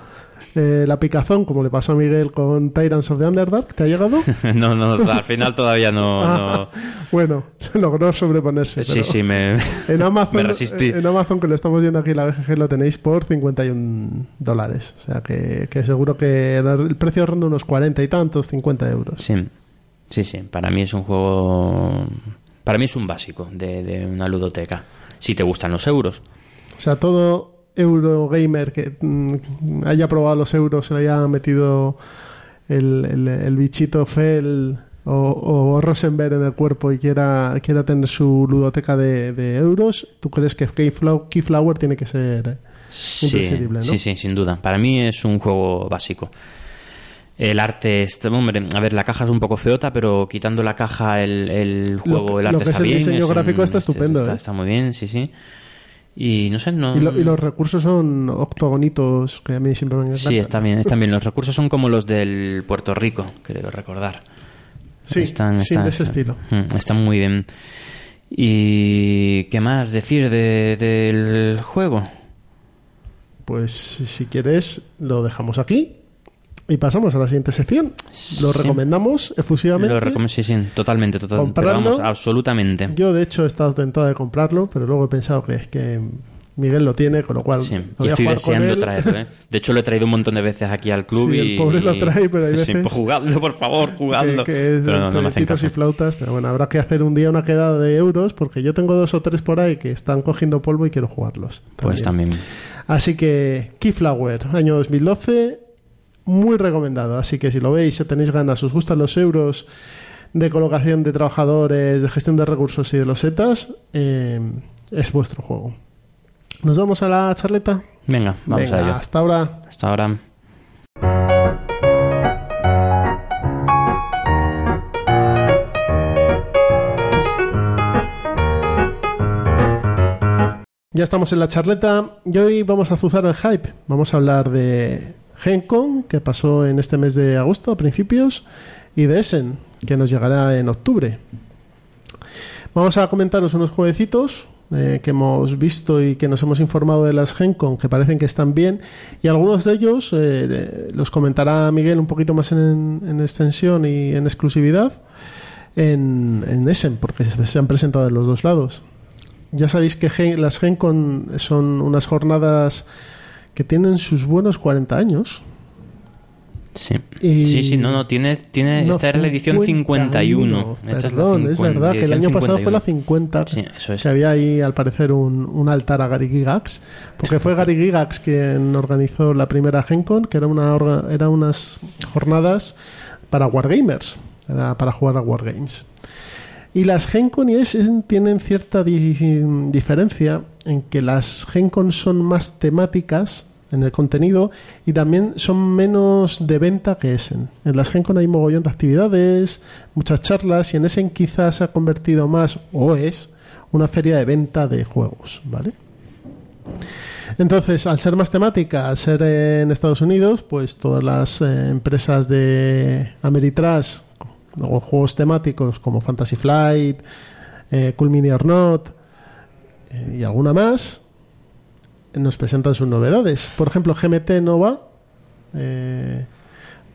eh, la picazón, como le pasó a Miguel con Tyrants of the Underdark. ¿Te ha llegado? no, no, al final todavía no. no. bueno, logró sobreponerse. Sí, sí, me, En Amazon, me resistí. en Amazon, que lo estamos viendo aquí en la BGG, lo tenéis por 51 dólares. O sea que, que seguro que el precio ronda unos 40 y tantos, 50 euros. Sí, sí, sí. Para mí es un juego. Para mí es un básico de, de una ludoteca. Si te gustan los euros. O sea, todo Eurogamer que mm, haya probado los euros, se le haya metido el, el- el bichito Fel o, o Rosenberg en el cuerpo y quiera, quiera tener su ludoteca de, de euros, ¿tú crees que Keyflower, tiene que ser eh, Sí, imprescindible, no? sí, sí, sin duda. Para mí es un juego básico. El arte, es, hombre, a ver, la caja es un poco feota, pero quitando la caja, el, el juego, Lo- el lo arte que es está el bien. diseño un- gráfico está estupendo, Está, ¿eh? está muy bien, sí, sí. Y no sé, no. Y, lo- y los recursos son octogonitos que a mí siempre me encantan. Sí, está bien, están bien. Los recursos son como los del Puerto Rico, creo recordar. Sí, están, sí, están- de ese están- estilo. Mm, Están muy bien. ¿Y qué más decir de- del juego? Pues si quieres, lo dejamos aquí. Y pasamos a la siguiente sección. Lo Sí. recomendamos efusivamente. Lo recom- sí, sí, totalmente, totalmente. Pero vamos, absolutamente. Yo, de hecho, he estado tentado de comprarlo, pero luego he pensado que es que Miguel lo tiene, con lo cual Sí, lo voy a estoy jugar con deseando traerlo. ¿eh? De hecho, lo he traído un montón de veces aquí al club Sí, y. el pobre lo trae, pero hay Sí, veces- pues jugadlo, por favor, jugadlo. que, que es pero no, no me hacen pitos y flautas. Pero bueno, habrá que hacer un día una quedada de euros, porque yo tengo dos o tres por ahí que están cogiendo polvo y quiero jugarlos. Pues también. Así que Keyflower, año 2012, muy recomendado. Así que si lo veis, si tenéis ganas, os gustan los euros de colocación de trabajadores, de gestión de recursos y de los setas, eh, es vuestro juego. ¿Nos vamos a la charleta? Venga, vamos Venga, a ello. Hasta ahora. Hasta ahora. Ya estamos en la charleta y hoy vamos a azuzar el hype. Vamos a hablar de GenCon, que pasó en este mes de agosto a principios, y de Essen, que nos llegará en octubre. Vamos a comentaros unos jueguecitos eh, que hemos visto y que nos hemos informado de las GenCon, que parecen que están bien, y algunos de ellos eh, los comentará Miguel un poquito más en, en extensión y en exclusividad en, en Essen, porque se han presentado en los dos lados. Ya sabéis que Gen- las GenCon son unas jornadas que tienen sus buenos 40 años. Sí. Y- sí, sí, no, no, tiene, tiene No, era la edición 51. Esta Perdón, es, es, la 50, verdad que el año pasado fue la 50. 51. Sí, eso es. Que había ahí, al parecer, un, un altar a Gary Gigax. Porque fue Gary Gigax quien organizó la primera GenCon, que era, una orga- era unas jornadas para Wargamers. Era para jugar a Wargames. Y las GenCon y Essen tienen cierta di- diferencia en que las GenCon son más temáticas en el contenido y también son menos de venta que Essen. En las GenCon hay mogollón de actividades, muchas charlas y en Essen quizás se ha convertido más o es una feria de venta de juegos, ¿vale? Entonces, al ser más temática, al ser en Estados Unidos, pues todas las eh, empresas de Ameritrash o juegos temáticos como Fantasy Flight, eh, Cool Mini or Not eh, y alguna más, nos presentan sus novedades. Por ejemplo, GMT no va eh,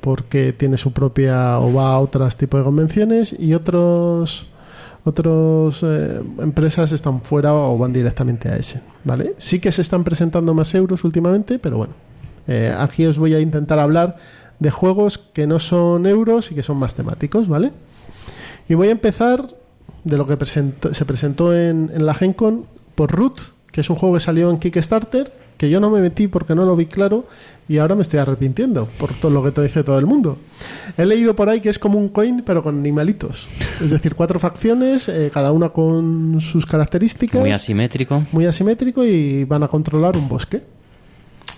porque tiene su propia o va a otros tipos de convenciones y otros otras empresas están fuera o van directamente a ese, ¿vale? Sí que se están presentando más euros últimamente, pero bueno, eh, aquí os voy a intentar hablar de juegos que no son euros y que son más temáticos, ¿vale? Y voy a empezar de lo que se presentó en, en la GenCon por Root, que es un juego que salió en Kickstarter, que yo no me metí porque no lo vi claro y ahora me estoy arrepintiendo por todo lo que te dice todo el mundo. He leído por ahí que es como un coin pero con animalitos. Es decir, cuatro facciones, eh, cada una con sus características Muy asimétrico. muy asimétrico y van a controlar un bosque.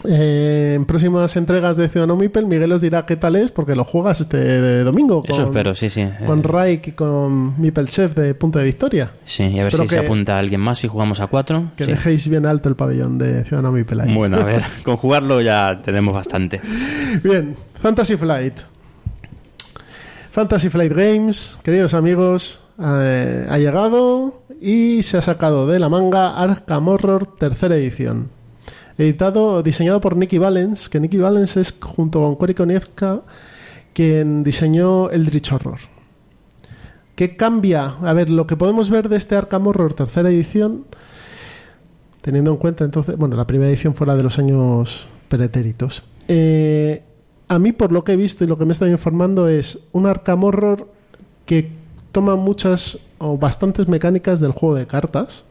Eh, en próximas entregas de Ciudadano Mipel, Miguel os dirá qué tal es, porque lo juegas este domingo con, Eso espero, sí, sí. con Eh, Raik y con Mipel Chef de Punto de Victoria. sí, y a ver espero si se que- apunta alguien más y jugamos a cuatro. Que sí. dejéis bien alto el pabellón de Ciudadano Mipel ahí. Bueno, a ver, con jugarlo ya tenemos bastante. Bien, Fantasy Flight. Fantasy Flight Games, queridos amigos, eh, ha llegado y se ha sacado de la manga Arkham Horror tercera edición. Editado, diseñado por Nicky Valens, que Nicky Valens es junto con Cory Konieczka quien diseñó Eldritch Horror. ¿Qué cambia? A ver, lo que podemos ver de este Arkham Horror tercera edición, teniendo en cuenta entonces, bueno, la primera edición fuera de los años pretéritos. Eh, a mí, por lo que he visto y lo que me están informando, es un Arkham Horror que toma muchas o bastantes mecánicas del juego de cartas.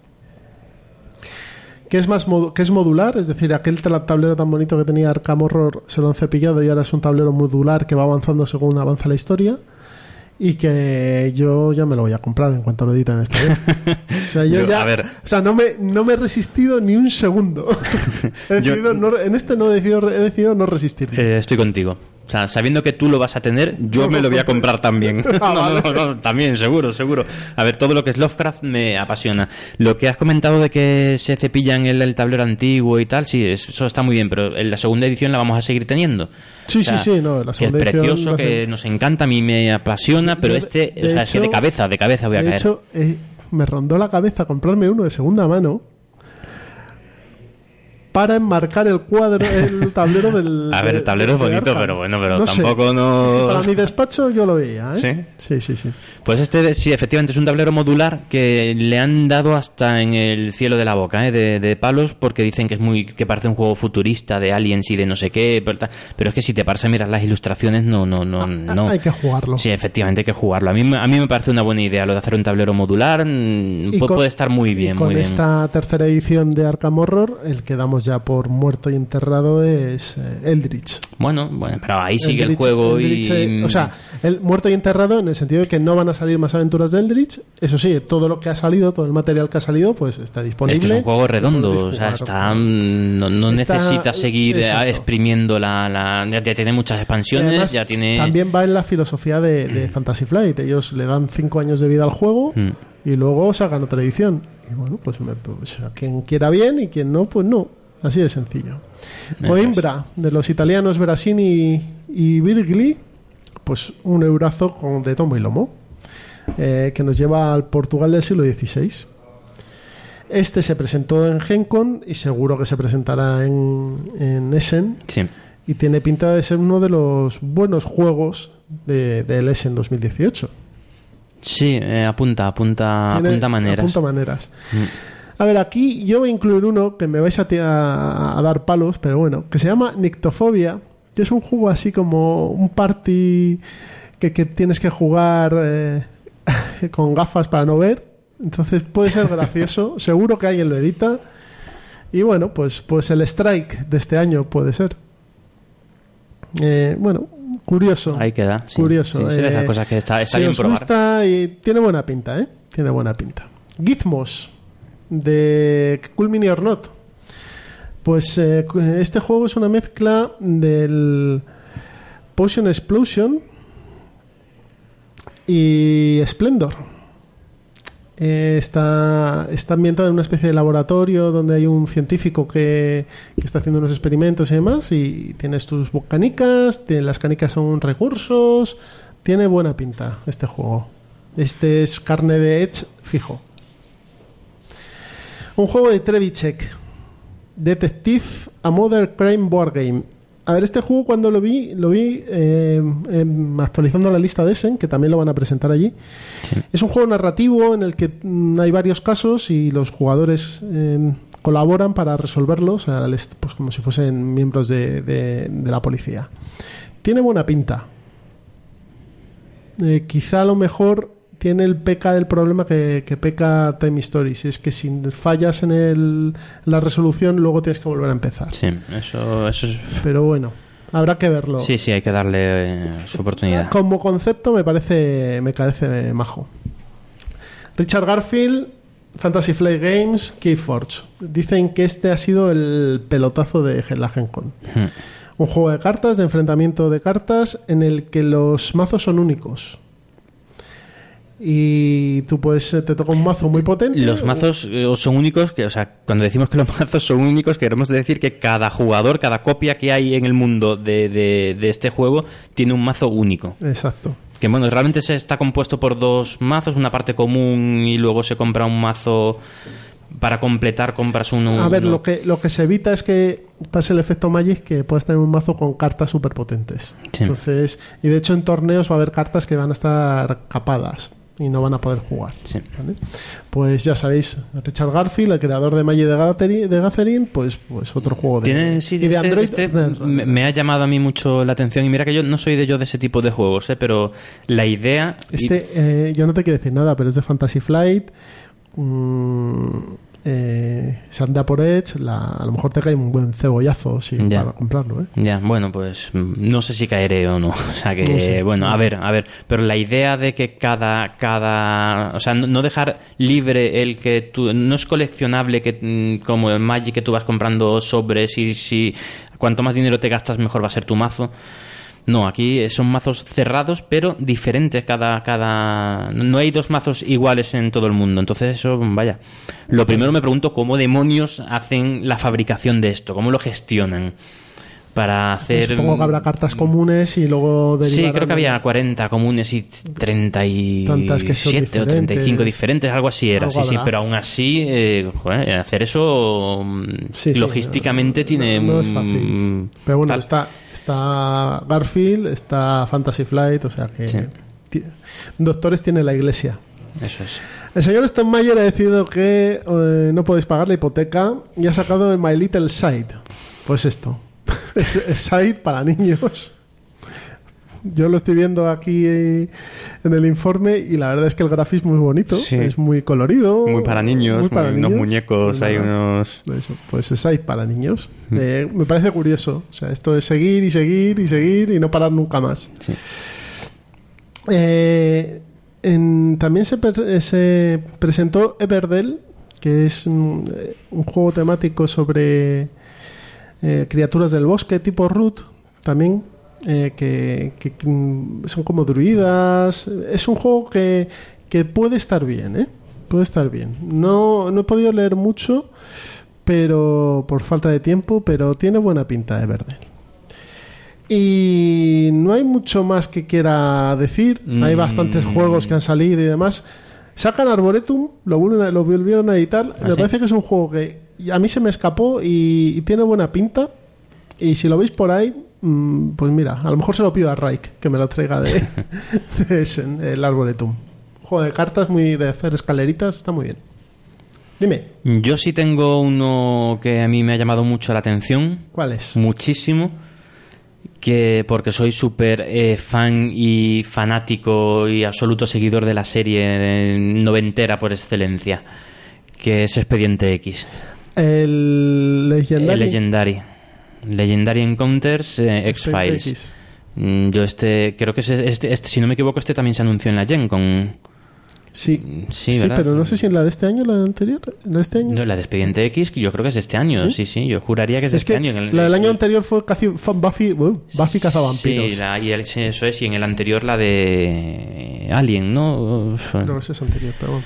Que es, más que es modular, es decir, aquel tablero tan bonito que tenía Arkham Horror se lo han cepillado y ahora es un tablero modular que va avanzando según avanza la historia. Y que yo ya me lo voy a comprar en cuanto lo editen en español. O sea, yo Yo, ya. a ver. O sea, no me, no me he resistido ni un segundo. He Yo- decidido no- en este no he decidido, he decidido no resistir. Eh, estoy contigo. O sea, sabiendo que tú lo vas a tener, yo me lo voy a comprar también. Ah, no, no, no, también, seguro, seguro. A ver, todo lo que es Lovecraft me apasiona. Lo que has comentado de que se cepillan el, el tablero antiguo y tal, sí, eso está muy bien, pero en la segunda edición la vamos a seguir teniendo. Sí, O sea, sí, sí, no, la que es segunda edición precioso, a que nos encanta, a mí me apasiona, pero este, de o sea, es que de cabeza, de cabeza voy a de caer. hecho, eh, me rondó la cabeza comprarme uno de segunda mano para enmarcar el cuadro, el tablero del. A ver, el tablero es bonito, Arkham. pero bueno, pero tampoco no- Sí, sí, para mi despacho yo lo veía, ¿eh? Sí, sí, sí. Pues este, sí, efectivamente, es un tablero modular que le han dado hasta en el cielo de la boca, ¿eh? de, de palos, porque dicen que es muy, que parece un juego futurista de aliens y de no sé qué, pero. Pero es que si te paras a mirar las ilustraciones, no, no, no, no. Ah, Hay que jugarlo. Sí, efectivamente, hay que jugarlo. A mí, me- a mí me parece una buena idea lo de hacer un tablero modular, mm, con- puede estar muy y bien, con muy bien. esta tercera edición de Arkham Horror, el que damos ya por muerto y enterrado es eh, Eldritch. Bueno, bueno, pero ahí sigue el juego Eldritch, y... eh, o sea, el muerto y enterrado en el sentido de que no van a salir más aventuras de Eldritch. Eso sí, todo lo que ha salido, todo el material que ha salido, pues está Es disponible. que es un juego redondo, o sea, está, mm, no, no Está- necesita seguir eh, exacto. exprimiendo la, la- ya, tiene muchas expansiones, además, ya tiene... También va en la filosofía de, de Fantasy Flight. Ellos le dan cinco años de vida al juego Mm. y luego sacan otra edición. Y bueno, pues, me- pues, a quien quiera bien y quien no, pues no. Así de sencillo. Coimbra, de los italianos Brasini y Virgili, pues un eurazo con, de tomo y lomo, eh, que nos lleva al Portugal del siglo XVI. Este se presentó en Gencon y seguro que se presentará en, en Essen Sí. y tiene pinta de ser uno de los buenos juegos de, del Essen 2018. Sí, eh, apunta, apunta, Tiene- apunta maneras. apunta maneras. A ver, aquí yo voy a incluir uno que me vais a, a- a dar palos, pero bueno, que se llama Nictofobia, que es un juego así como un party que, que tienes que jugar eh, con gafas para no ver. Entonces puede ser gracioso, seguro que alguien lo edita. Y bueno, pues, pues el strike de este año puede ser. Eh, bueno, curioso. Ahí queda. sí. Curioso. Sí, sí, de esas eh, cosas que está, está si bien os probar. gusta y tiene buena pinta, ¿eh? Tiene buena pinta. Gizmos de Cool Mini or Not. Pues eh, este juego es una mezcla del Potion Explosion y Splendor. Eh, está, está ambientado en una especie de laboratorio donde hay un científico que, está haciendo unos experimentos y demás y tienes tus canicas, las canicas son recursos, tiene buena pinta este juego. Este es carne de Edge fijo. Un juego de Trevichek. Detective a Modern Crime Board Game. A ver, este juego cuando lo vi, lo vi eh, em, actualizando la lista de Essen, que también lo van a presentar allí. Sí. Es un juego narrativo en el que mm, hay varios casos y los jugadores eh, colaboran para resolverlos, pues como si fuesen miembros de, de- de la policía. Tiene buena pinta. Eh, quizá a lo mejor tiene el peca del problema que, que peca Time Stories, es que si fallas en el- la resolución luego tienes que volver a empezar. Sí, eso, eso es... Pero bueno, habrá que verlo. Sí, sí, hay que darle eh, su oportunidad. Como concepto me parece, me parece majo. Richard Garfield, Fantasy Flight Games, Keyforge. Dicen que este ha sido el pelotazo de la Gen Con. Hmm. Un juego de cartas, de enfrentamiento de cartas, en el que los mazos son únicos. Y tú puedes, eh, te toca un mazo muy potente. Los mazos eh, son únicos, que, o sea, cuando decimos que los mazos son únicos, queremos decir que cada jugador, cada copia que hay en el mundo de, de- de este juego, tiene un mazo único. Exacto. Que bueno, realmente se está compuesto por dos mazos, una parte común y luego se compra un mazo para completar compras uno. A ver, uno- lo que, lo que se evita es que pase el efecto Magic que puedas tener un mazo con cartas súper potentes. Sí. Entonces, y de hecho en torneos va a haber cartas que van a estar capadas y no van a poder jugar. Sí. ¿vale? Pues ya sabéis, Richard Garfield, el creador de Magic de, Gathering, pues, pues otro juego de, Tiene, sí, y de este, Android. este me, me ha llamado a mí mucho la atención y mira que yo no soy de yo de ese tipo de juegos, ¿eh? pero la idea... y- Este, eh, yo no te quiero decir nada, pero es de Fantasy Flight. mm, eh, se anda por Edge. la- a lo mejor te cae un buen cebollazo sí, Ya. para comprarlo. ¿eh? Ya, bueno, pues mm, no sé si caeré o no. O sea que, No sé. bueno, a ver, a ver. Pero la idea de que cada, cada, o sea, no, no dejar libre el que tú, no es coleccionable que mm, como el Magic que tú vas comprando sobres y si cuanto más dinero te gastas mejor va a ser tu mazo. No, aquí son mazos cerrados, pero diferentes cada, cada... No hay dos mazos iguales en todo el mundo. Entonces eso, vaya. Lo primero me pregunto cómo demonios hacen la fabricación de esto, cómo lo gestionan para hacer... Supongo que habrá cartas comunes y luego Sí, creo que había 40 comunes y 37 Tantas que son o diferentes. 35 diferentes, algo así era. Algo sí, sí, pero aún así, eh, joder, hacer eso mm, Sí, sí, logísticamente no- tiene... no es mm, fácil. Pero bueno, está, está Garfield, está Fantasy Flight, o sea que. Sí. Doctores tiene la iglesia. Eso es. El señor Steinmeier ha decidido que eh, no podéis pagar la hipoteca y ha sacado el My Little Side. Pues esto. es, es Side para niños. Yo lo estoy viendo aquí eh, en el informe y la verdad es que el grafismo es bonito, Sí. es muy colorido. Muy para niños, muy para muy- unos muñecos, hay unos... eso, pues es Side para niños. Eh, me parece curioso. O sea, esto es seguir y seguir y seguir y no parar nunca más. Sí. Eh, en- también se, per- eh, se presentó Everdell, que es mm, eh, un juego temático sobre eh, criaturas del bosque tipo Root, también, eh, que, que, son como druidas. Es un juego que, que puede estar bien, ¿eh? Puede estar bien. No, no he podido leer mucho, pero por falta de tiempo, pero tiene buena pinta Everdell. Y no hay mucho más que quiera decir. Hay Mm. bastantes juegos que han salido y demás. Sacan Arboretum, lo, vuelven a- lo volvieron a editar. ¿Ah, me sí? parece que es un juego que a mí se me escapó y, y tiene buena pinta. Y si lo veis por ahí, pues mira, a lo mejor se lo pido a Raik que me lo traiga de, de Essen, el Arboretum. Juego de cartas muy de hacer escaleritas, está muy bien. Dime, Yo sí tengo uno que a mí me ha llamado mucho la atención, ¿cuál es? muchísimo, que porque soy súper eh, fan y fanático y absoluto seguidor de la serie noventera por excelencia, que es Expediente X, El Legendary. el Legendary. Legendary Encounters eh, X-Files. X. Mm, Yo este, creo que es este, este, si no me equivoco, este también se anunció en la Gen con... Sí, Sí, ¿verdad? pero no sé si en la de este año o la anterior. ¿La de este año? No, la de Expediente X yo creo que es de este año, sí, sí, yo juraría que es de es este año. en el- la del año anterior fue casi fue Buffy, uh, Buffy cazavampiros. Sí, la- y el- sí, eso es, y en el anterior la de Alien, ¿no? Que eso es anterior, pero bueno.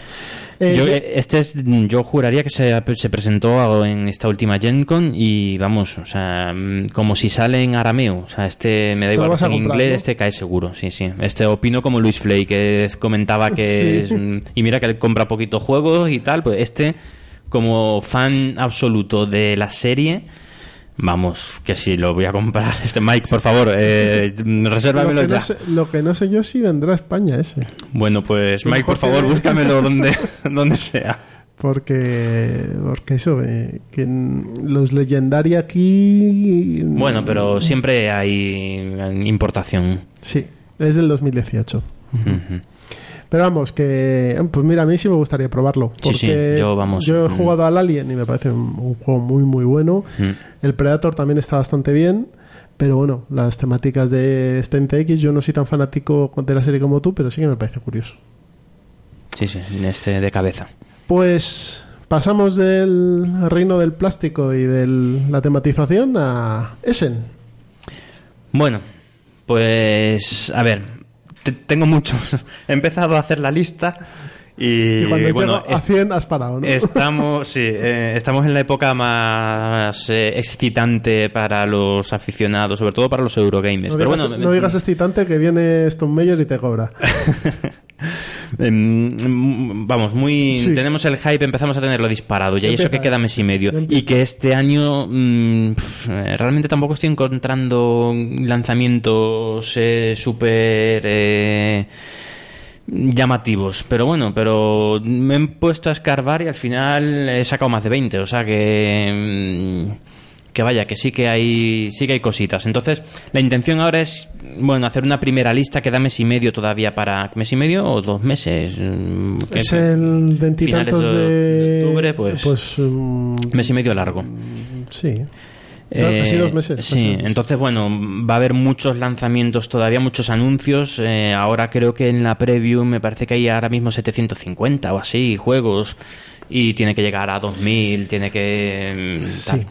Eh, Yo, eh, este es, yo juraría que se, se presentó en esta última Gen Con y vamos, o sea, mm, como si sale en arameo, o sea, este me da igual, a en comprar, inglés ¿no? este cae seguro, sí, sí. Este opino como Luis Flay, que comentaba que Sí. es, mm, y mira que él compra poquitos juegos y tal, pues este como fan absoluto de la serie, vamos, que sí, lo voy a comprar. Este Mike, por favor, eh, lo, resérvamelo que ya. no sé, lo que no sé yo si vendrá a España ese. Bueno, pues Lo Mike, por favor, que- búscamelo donde, donde sea. Porque, porque eso, eh, que los Legendary aquí. Bueno, pero siempre hay importación. Sí, es del 2018. Ujú. Pero vamos, que. Pues mira, a mí sí me gustaría probarlo. Sí, sí, Porque yo, vamos, Yo he mm. jugado al Alien y me parece un, un juego muy, muy bueno. Mm. El Predator también está bastante bien. Pero bueno, las temáticas de Expediente X, yo no soy tan fanático de la serie como tú, pero sí que me parece curioso. Sí, sí, este de cabeza. Pues pasamos del reino del plástico y de la tematización a Essen. Bueno, pues a ver, tengo muchos. He empezado a hacer la lista y, Y cuando bueno, a es- 100 has parado, ¿no? estamos, sí, eh, estamos en la época más eh, excitante para los aficionados, sobre todo para los Eurogamers. no, Pero digas, bueno, no digas excitante que viene Stone Mayer y te cobra. Em, vamos, muy Sí. tenemos el hype, empezamos a tenerlo disparado ya, y eso que queda mes y medio. Y que este año mm, eh, realmente tampoco estoy encontrando lanzamientos eh, súper eh, llamativos. Pero bueno, pero me he puesto a escarbar y al final he sacado más de 20, o sea que... que vaya, que sí que hay sí que hay cositas. Entonces, la intención ahora es, bueno, hacer una primera lista que da mes y medio todavía para mes y medio o dos meses. mm, que- Es el veintitantos de- octubre, pues- mm, mes y medio largo. sí. Eh, dos meses, Sí, meses. entonces bueno, va a haber muchos lanzamientos todavía, muchos anuncios. Eh, ahora creo que en la preview me parece que hay ahora mismo 750 o así juegos y tiene que llegar a 2000, tiene que... mm, Sí. tal.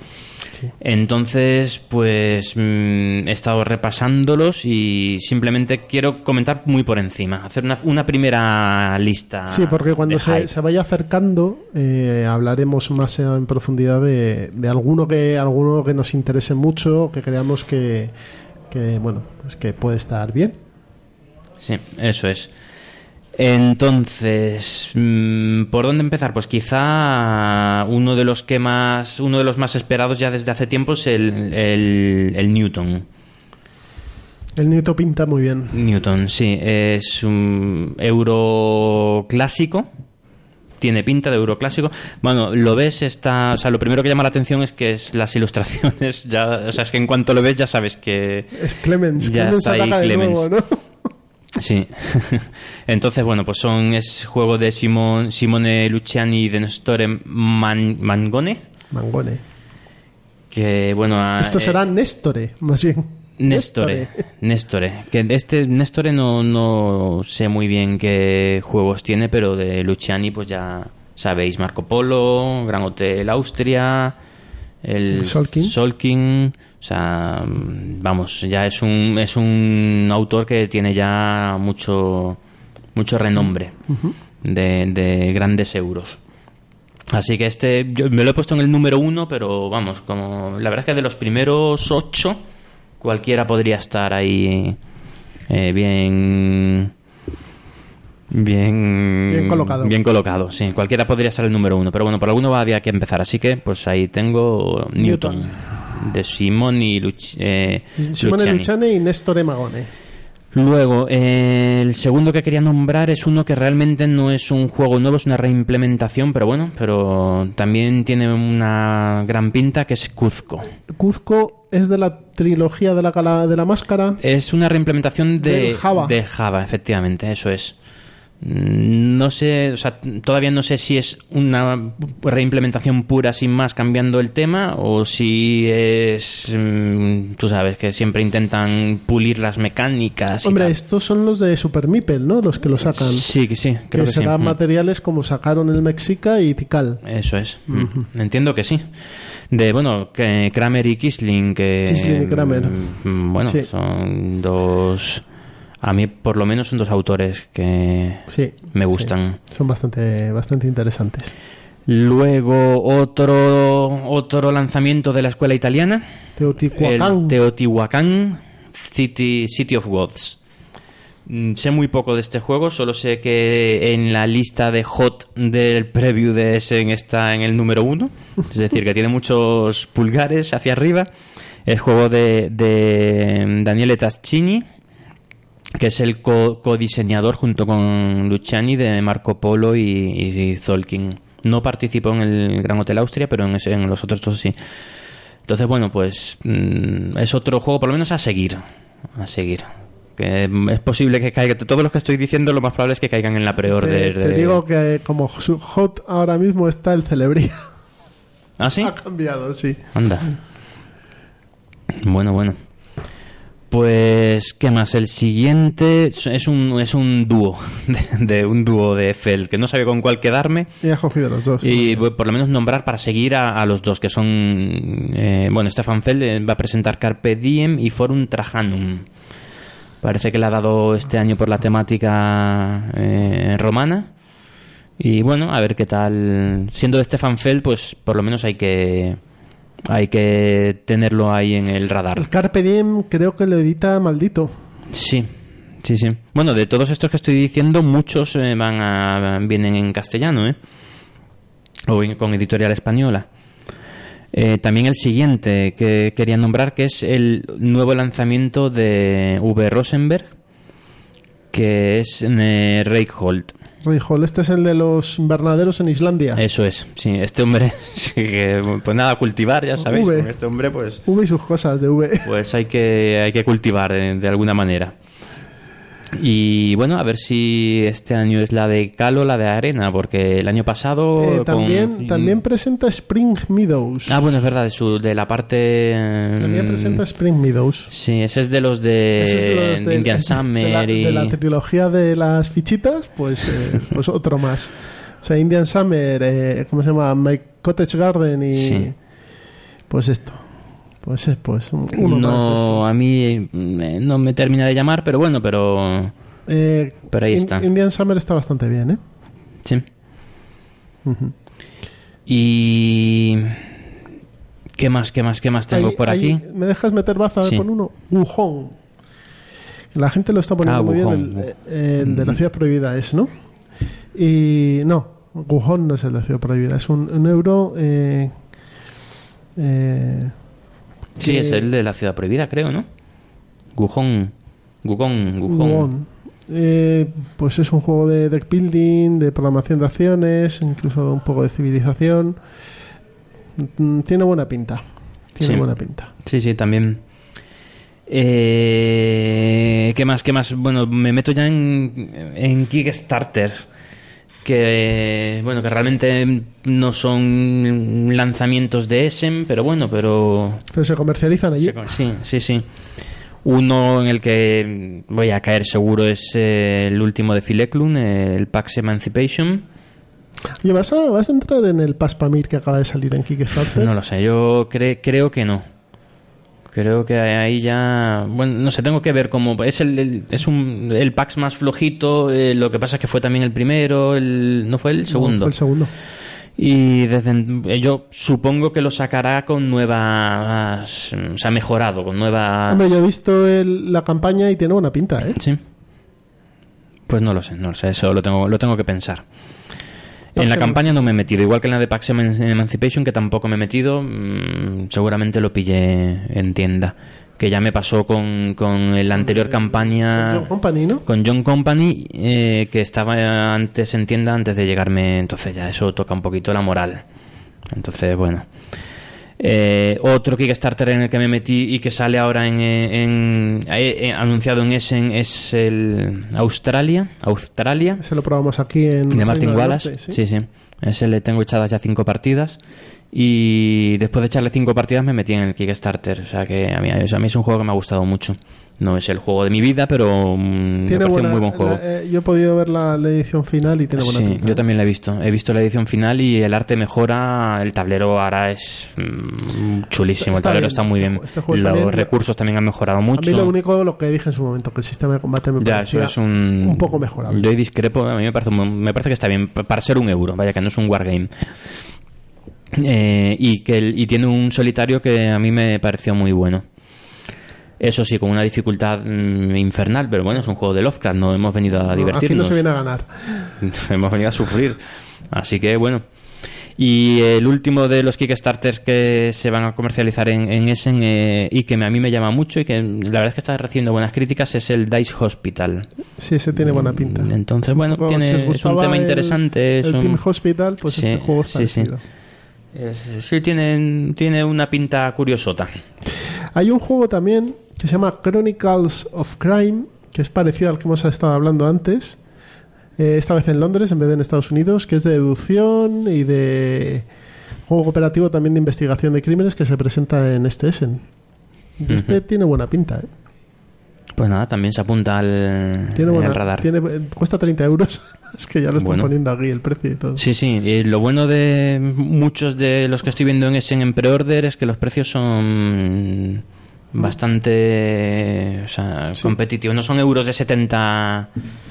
Sí. Entonces, pues mm, he estado repasándolos y simplemente quiero comentar muy por encima, hacer una, una primera lista. Sí, porque cuando se, se vaya acercando eh, hablaremos más en profundidad de, de alguno que alguno que nos interese mucho, que creamos que, que bueno, pues que puede estar bien. Sí, eso es. Entonces, mm, ¿por dónde empezar? Pues quizá uno de los que más, uno de los más esperados ya desde hace tiempo es el, el, el Newton. El Newton pinta muy bien. Newton, sí, es un euro clásico. Tiene pinta de euro clásico. Bueno, lo ves, está. O sea, lo primero que llama la atención es que es las ilustraciones. Ya, o sea, es que en cuanto lo ves ya sabes que. Es Clemens, Ya Clemens está ahí de Clemens. nuevo, ¿no? Sí. Entonces, bueno, pues son. Es juego de Simon, Simone Luciani y de Nestore Man- Mangone. Mangone. Que, bueno. a- Esto eh, será Nestore, más bien. Nestore, Nestore. Que de este Nestore no, no sé muy bien qué juegos tiene, pero de Luciani, pues ya sabéis: Marco Polo, Gran Hotel Austria, el Solking. Solking. O sea, mm, vamos, ya es un, es un autor que tiene ya mucho, mucho renombre de, de grandes euros. Así que este, yo me lo he puesto en el número uno, pero vamos, como la verdad es que de los primeros ocho, cualquiera podría estar ahí eh, bien. Bien, Bien colocado. Bien colocado, sí. Cualquiera podría ser el número uno, pero bueno, por alguno había que empezar. Así que, pues ahí tengo Newton, Newton. De Simon y Luci- eh, Simone Luciani. Y Nestore Magone. Luego, eh, el segundo que quería nombrar es uno que realmente no es un juego nuevo, es una reimplementación, pero bueno, pero también tiene una gran pinta que es Cuzco. Cuzco es de la trilogía de la, de la máscara. Es una reimplementación de Java. de Java, efectivamente, eso es. No sé, o sea, todavía no sé si es una reimplementación pura sin más cambiando el tema o si es, mm, tú sabes, que siempre intentan pulir las mecánicas. y Hombre, tal. estos son los de Super Meeple, ¿no? Los que lo sacan. Sí, que sí, creo que que serán Mm. materiales como sacaron el Mexica y Tikal. Eso es. Mm. Entiendo que sí. De, bueno, que Kramer y Kisling, que... Kisling y Kramer. Bueno, Sí. son dos... A mí, por lo menos, son dos autores que Sí. me gustan. sí. Son bastante, bastante interesantes. Luego, otro, otro lanzamiento de la escuela italiana. Teotihuacán. El Teotihuacán City, City of Gods. Mm, Sé muy poco de este juego, solo sé que en la lista de hot del preview de Essen está en el número uno. Es decir, que tiene muchos pulgares hacia arriba. Es juego de, de Daniele Taschini, que es el co- codiseñador junto con Luciani de Marco Polo y, y Zolkin. No participó en el Gran Hotel Austria, pero en, ese- en los otros dos sí. Entonces, bueno, pues mm, es otro juego, por lo menos a seguir. A seguir. Que mm, es posible que caiga. Todos los que estoy diciendo, lo más probable es que caigan en la te, pre-order. te de- digo que como hot ahora mismo está el Celebría. ¿Ah, sí? ha cambiado, sí. Anda. Bueno, bueno. Pues, ¿qué más? El siguiente es un, es un dúo, de, de un dúo de Eiffel, que no sabía con cuál quedarme. Y ha cogido los dos. Y bueno, por lo menos nombrar para seguir a, a los dos, que son. eh, bueno, Stefan Feld eh, va a presentar Carpe Diem y Forum Trajanum. Parece que le ha dado este año por la temática eh, romana. Y bueno, a ver qué tal. Siendo de Stefan Feld, pues por lo menos hay que. Hay que tenerlo ahí en el radar. El Carpe Diem creo que lo edita Maldito. Sí, Sí, sí. Bueno, de todos estos que estoy diciendo, muchos eh, van a, vienen en castellano, ¿eh? O con editorial española. Eh, también el siguiente que quería nombrar, que es el nuevo lanzamiento de V. Rosenberg, que es eh, Reykholt. Rijol, este es el de los invernaderos en Islandia. Eso es, sí, este hombre, sí que, pues nada, cultivar, ya sabéis, V. con este hombre pues, V y sus cosas de V. pues hay que, hay que cultivar eh, de alguna manera. Y bueno, a ver si este año es la de cal o la de arena, porque el año pasado... Eh, con- también, también presenta Spring Meadows. Ah, bueno, es verdad, de, su, de la parte... También presenta Spring Meadows. Sí, ese es de los de, Ese es de los del- Indian de Summer la, y... de la trilogía de las fichitas, pues, eh, pues otro más. O sea, Indian Summer, eh, ¿cómo se llama? My Cottage Garden y... Sí. Pues esto. Pues es pues un- uno más de no, a mí eh, no me termina de llamar, pero bueno, pero... Eh, Pero ahí In- está. Indian Summer está bastante bien, ¿eh? Sí. Y... ¿Qué más, qué más, qué más tengo Ahí- por ahí, aquí? ¿Me dejas meter baza Sí. con uno? Wuhan. La gente lo está poniendo Ah, muy Wuhan. bien. El, eh, el de la ciudad prohibida es, ¿no? Y no, Wuhan no es el de la ciudad prohibida. Es un, un euro... Eh, eh, Sí, que- es el de la ciudad prohibida, creo, ¿no? Gujón. Gujón, Gujón. Eh, pues es un juego de deck building, de programación de acciones, incluso un poco de civilización. Mm, Tiene buena pinta. Tiene Sí. buena pinta. Sí, sí, también. Eh, ¿Qué más? ¿Qué más? Bueno, me meto ya en, en Kickstarter. Que, bueno, que realmente no son lanzamientos de Essen, pero bueno, pero Pero se comercializan allí. Se Sí, sí, sí. Uno en el que voy a caer seguro es eh, el último de eh, el Pax Emancipation. Oye, ¿vas a, ¿vas a entrar en el Paspamir que acaba de salir en Kickstarter? No lo sé, yo cre- creo que no. Creo que ahí ya. Bueno, no sé, tengo que ver cómo. Es el, el- es un, el Pax más flojito. eh, lo que pasa es que fue también el primero. El, ¿No fue el No, segundo? fue el segundo. Y desde, eh, yo supongo que lo sacará con nuevas. O sea, mejorado, con nuevas. Hombre, yo he visto el- la campaña y tiene buena pinta, ¿eh? Sí. Pues no lo sé, no lo sé, eso lo tengo, lo tengo que pensar. En la campaña no me he metido, igual que en la de Pax Eman- Emancipation, que tampoco me he metido, mm, seguramente lo pillé en tienda. Que ya me pasó con, con la anterior campaña John Company, ¿no? con John Company, eh, que estaba antes en tienda antes de llegarme, entonces ya eso toca un poquito la moral. Entonces, bueno. Eh, otro Kickstarter en el que me metí y que sale ahora en, eh, en- eh, eh, anunciado en Essen es el Australia, Australia, Se lo probamos aquí en... de Martin Wallace. Norte, sí, sí. Ese le tengo echadas ya cinco partidas. Y después de echarle cinco partidas me metí en el Kickstarter. O sea que a mí, a mí es un juego que me ha gustado mucho. No es el juego de mi vida, pero mm, Tiene buena, un muy buen juego. la- eh, yo he podido ver la, la edición final y tiene buena Sí, pinta. yo también la he visto. He visto la edición final y el arte mejora. El tablero ahora es mm, chulísimo. Está- está el tablero bien, está muy este bien. este Los recursos también han mejorado A mucho. mí lo único, lo que dije en su momento, que el sistema de combate me Ya, eso es un. un poco mejorable. Yo discrepo, a mí me parece, me parece que está bien pa- para ser un euro, vaya que no es un wargame. Eh, y que y tiene un solitario que a mí me pareció muy bueno. Eso sí, con una dificultad mm, infernal, pero bueno, es un juego de Lovecraft, no hemos venido a No, aquí divertirnos. no se viene a ganar. hemos venido a sufrir. Así que bueno. Y el último de los Kickstarters que se van a comercializar en, en Essen eh, y que a mí me llama mucho y que la verdad es que está recibiendo buenas críticas es el Dice Hospital. Sí, ese tiene buena pinta. Entonces, bueno, Bueno, tiene, si es un tema el- interesante. Es el un- Team Hospital, pues Sí, este juego es sí, sí. es- sí, tiene, tiene una pinta curiosota. Hay un juego también que se llama Chronicles of Crime, que es parecido al que hemos estado hablando antes. eh, esta vez en Londres en vez de en Estados Unidos, que es de deducción y de juego cooperativo también de investigación de crímenes que se presenta en este Essen. Y Este tiene buena pinta, ¿eh? Pues nada, también se apunta al, Tiene al buena, radar. tiene- cuesta 30 euros. es que ya lo están Bueno. poniendo aquí el precio y todo. Sí, sí. y lo bueno de muchos de los que estoy viendo en Essen en pre-order es que los precios son bastante o sea, competitivos. No son euros de 70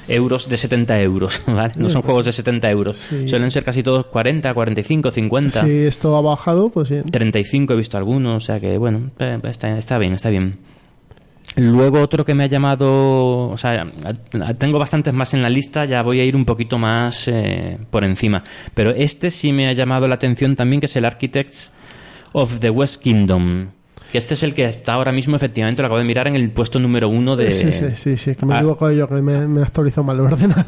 euros de 70 euros, ¿vale? No son juegos de 70 euros. Sí. Suelen ser casi todos 40, 45, 50. Si esto ha bajado, pues bien. 35 he visto algunos, o sea que bueno, está, está bien, está bien. Luego otro que me ha llamado, o sea, tengo bastantes más en la lista, ya voy a ir un poquito más eh, por encima. Pero este sí me ha llamado la atención también, que es el Architects of the West Kingdom. Que este es el que está ahora mismo, efectivamente, lo acabo de mirar en el puesto número uno de... Sí, sí, sí, sí, que me he Ah. equivocado yo, que me, me he actualizado mal el ordenador.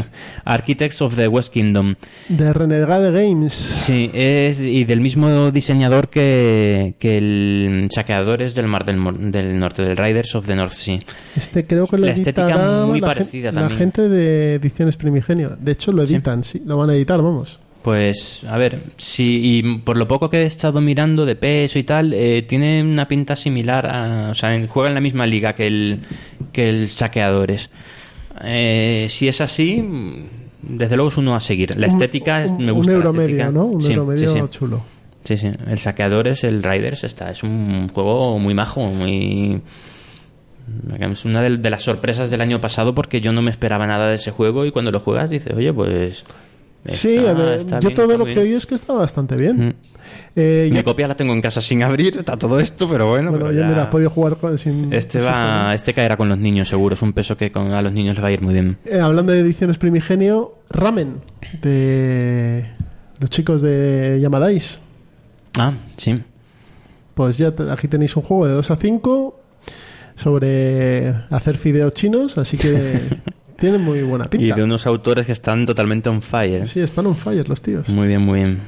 Architects of the West Kingdom. de Renegade Games. Sí, es y del mismo diseñador que, que el Saqueadores del Mar del, del Norte, del Riders of the North Sea. Este creo que lo La estética muy la, parecida la también. gente de Ediciones Primigenio. De hecho, lo editan, sí, lo van a editar, vamos. Pues, a ver, si y por lo poco que he estado mirando de peso y tal, eh, tiene una pinta similar a. O sea, juega en la misma liga que el, que el Saqueadores. Eh, si es así, desde luego es uno a seguir. La estética un, me gusta. Un la euro estética. medio, ¿no? Un Sí, euro sí, medio sí. chulo. Sí, sí. El Saqueadores, el Riders, está. Es un juego muy majo, muy. Es una de, de las sorpresas del año pasado porque yo no me esperaba nada de ese juego y cuando lo juegas dices, oye, pues. Sí, a ver, yo bien, todo lo muy que bien". oí es que está bastante bien. Mm. Eh, Mi copia la tengo en casa sin abrir, está todo esto, pero bueno. bueno, pero ya ya- mira, has podido jugar con, sin... Este va, este caerá con los niños, seguro. Es un peso que con, a los niños les va a ir muy bien. Eh, hablando de Ediciones Primigenio, Ramen, de los chicos de Yamadais. Ah, sí. Pues ya aquí tenéis un juego de 2 a 5 sobre hacer fideos chinos, así que tienen muy buena Y pinta. de unos autores que están totalmente on fire. Sí, están on fire los tíos. Muy bien, muy bien.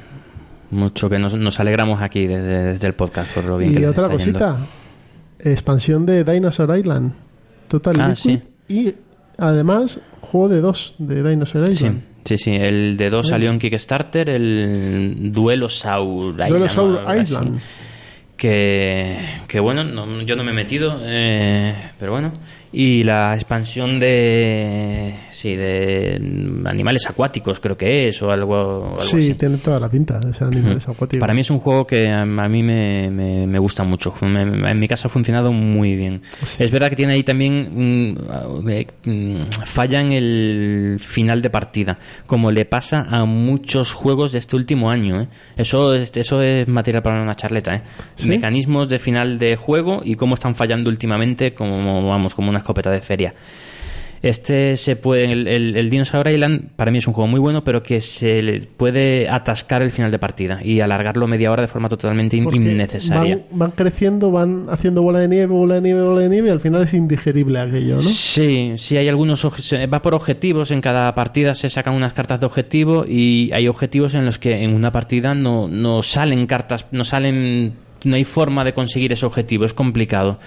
Mucho que nos, nos alegramos aquí desde, desde el podcast por lo bien Y otra yendo. cosita, expansión de Dinosaur Island, Total Ah, Liquid, sí. y además juego de dos de Dinosaur Island. sí, sí. El de dos salió en Kickstarter, el Duelo Saur Island. Duelo Saur. Island. Que, que bueno, no- yo no me he metido, eh, pero bueno. Y la expansión de. Sí, de animales acuáticos, creo que es, o algo, Sí, así. tiene toda la pinta de ser animales acuáticos. Para mí es un juego que a, mí me, me- me gusta mucho. Me- en mi casa ha funcionado muy bien. Es verdad que tiene ahí también mm, eh, mm, falla en el final de partida, como le pasa a muchos juegos de este último año. ¿eh? Eso, es, eso es material para una charleta. ¿eh? ¿Sí? Mecanismos de final de juego y cómo están fallando últimamente, como vamos, como una escopeta de feria. Este se puede, el, el, el Dinosaur Island para mí es un juego muy bueno, pero que se le puede atascar el final de partida y alargarlo media hora de forma totalmente Porque innecesaria. Van, van creciendo, van haciendo bola de nieve, bola de nieve, bola de nieve, y al final es indigerible aquello, ¿no? Sí, sí, hay algunos. Va por objetivos. En cada partida se sacan unas cartas de objetivo y hay objetivos en los que en una partida no, no salen cartas, no salen. No hay forma de conseguir ese objetivo, es complicado.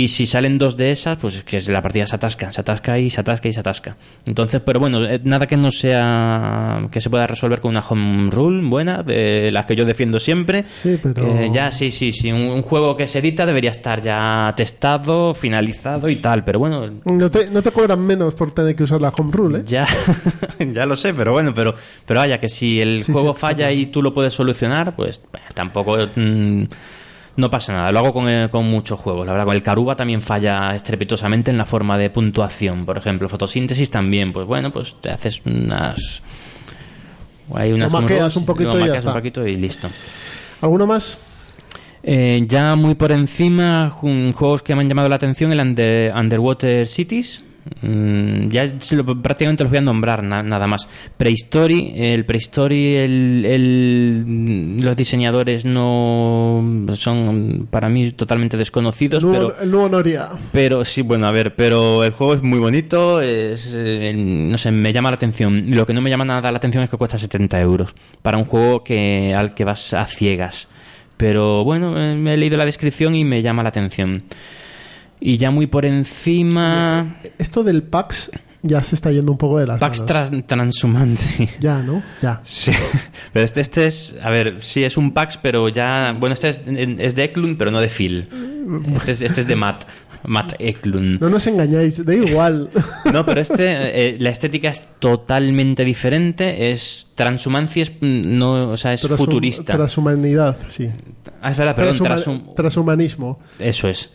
Y si salen dos de esas, pues es que la partida se atasca, se atasca y se atasca y se atasca. Entonces, pero bueno, eh, nada que no sea. que se pueda resolver con una home rule buena, de las que yo defiendo siempre. Sí, pero- Que ya, sí, sí, sí. Un, un juego que se edita debería estar ya testado, finalizado y tal, pero bueno, No te, no te cobran menos por tener que usar la home rule, ¿eh? ya, ya lo sé, pero bueno, pero, pero vaya, que si el Sí, juego sí, falla y tú lo puedes solucionar, pues bueno, tampoco mm, no pasa nada. Lo hago con, eh, con muchos juegos. La verdad, con el Caruba también falla estrepitosamente en la forma de puntuación. Por ejemplo, fotosíntesis también. Pues bueno, pues te haces unas. Hay unas Lo maqueas rolls, un poquito lo y ya está. un poquito y listo. ¿Alguno más? Eh, ya muy por encima, juegos que me han llamado la atención, el Under- Underwater Cities. Mm, ya prácticamente los voy a nombrar, na- nada más. Prehistory, el Prehistory, el, el- los diseñadores no son para mí totalmente desconocidos, El pero el nuevo Noria. pero sí, bueno, a ver, pero el juego es muy bonito, es, eh, no sé, me llama la atención. Lo que no me llama nada la atención es que cuesta 70 euros para un juego que al que vas a ciegas. Pero bueno, eh, me he leído la descripción y me llama la atención. Y ya muy por encima... Esto del PAX ya se está yendo un poco de las Pax. Tran- Transhumancy. Ya, ¿no? Ya. Sí, pero este, este es, a ver, sí es un Pax, pero ya, bueno, este es, es de Eklund, pero no de Phil. Este es, este es de Matt, Matt Eklund. No nos engañáis, da igual. No, pero este, eh, la estética es totalmente diferente. Es transhumancia, es, mm, no, o sea, es futurista. Transhumanidad, sí. Ah, es verdad, perdón, Transhuma- transhum- transhumanismo. eso es.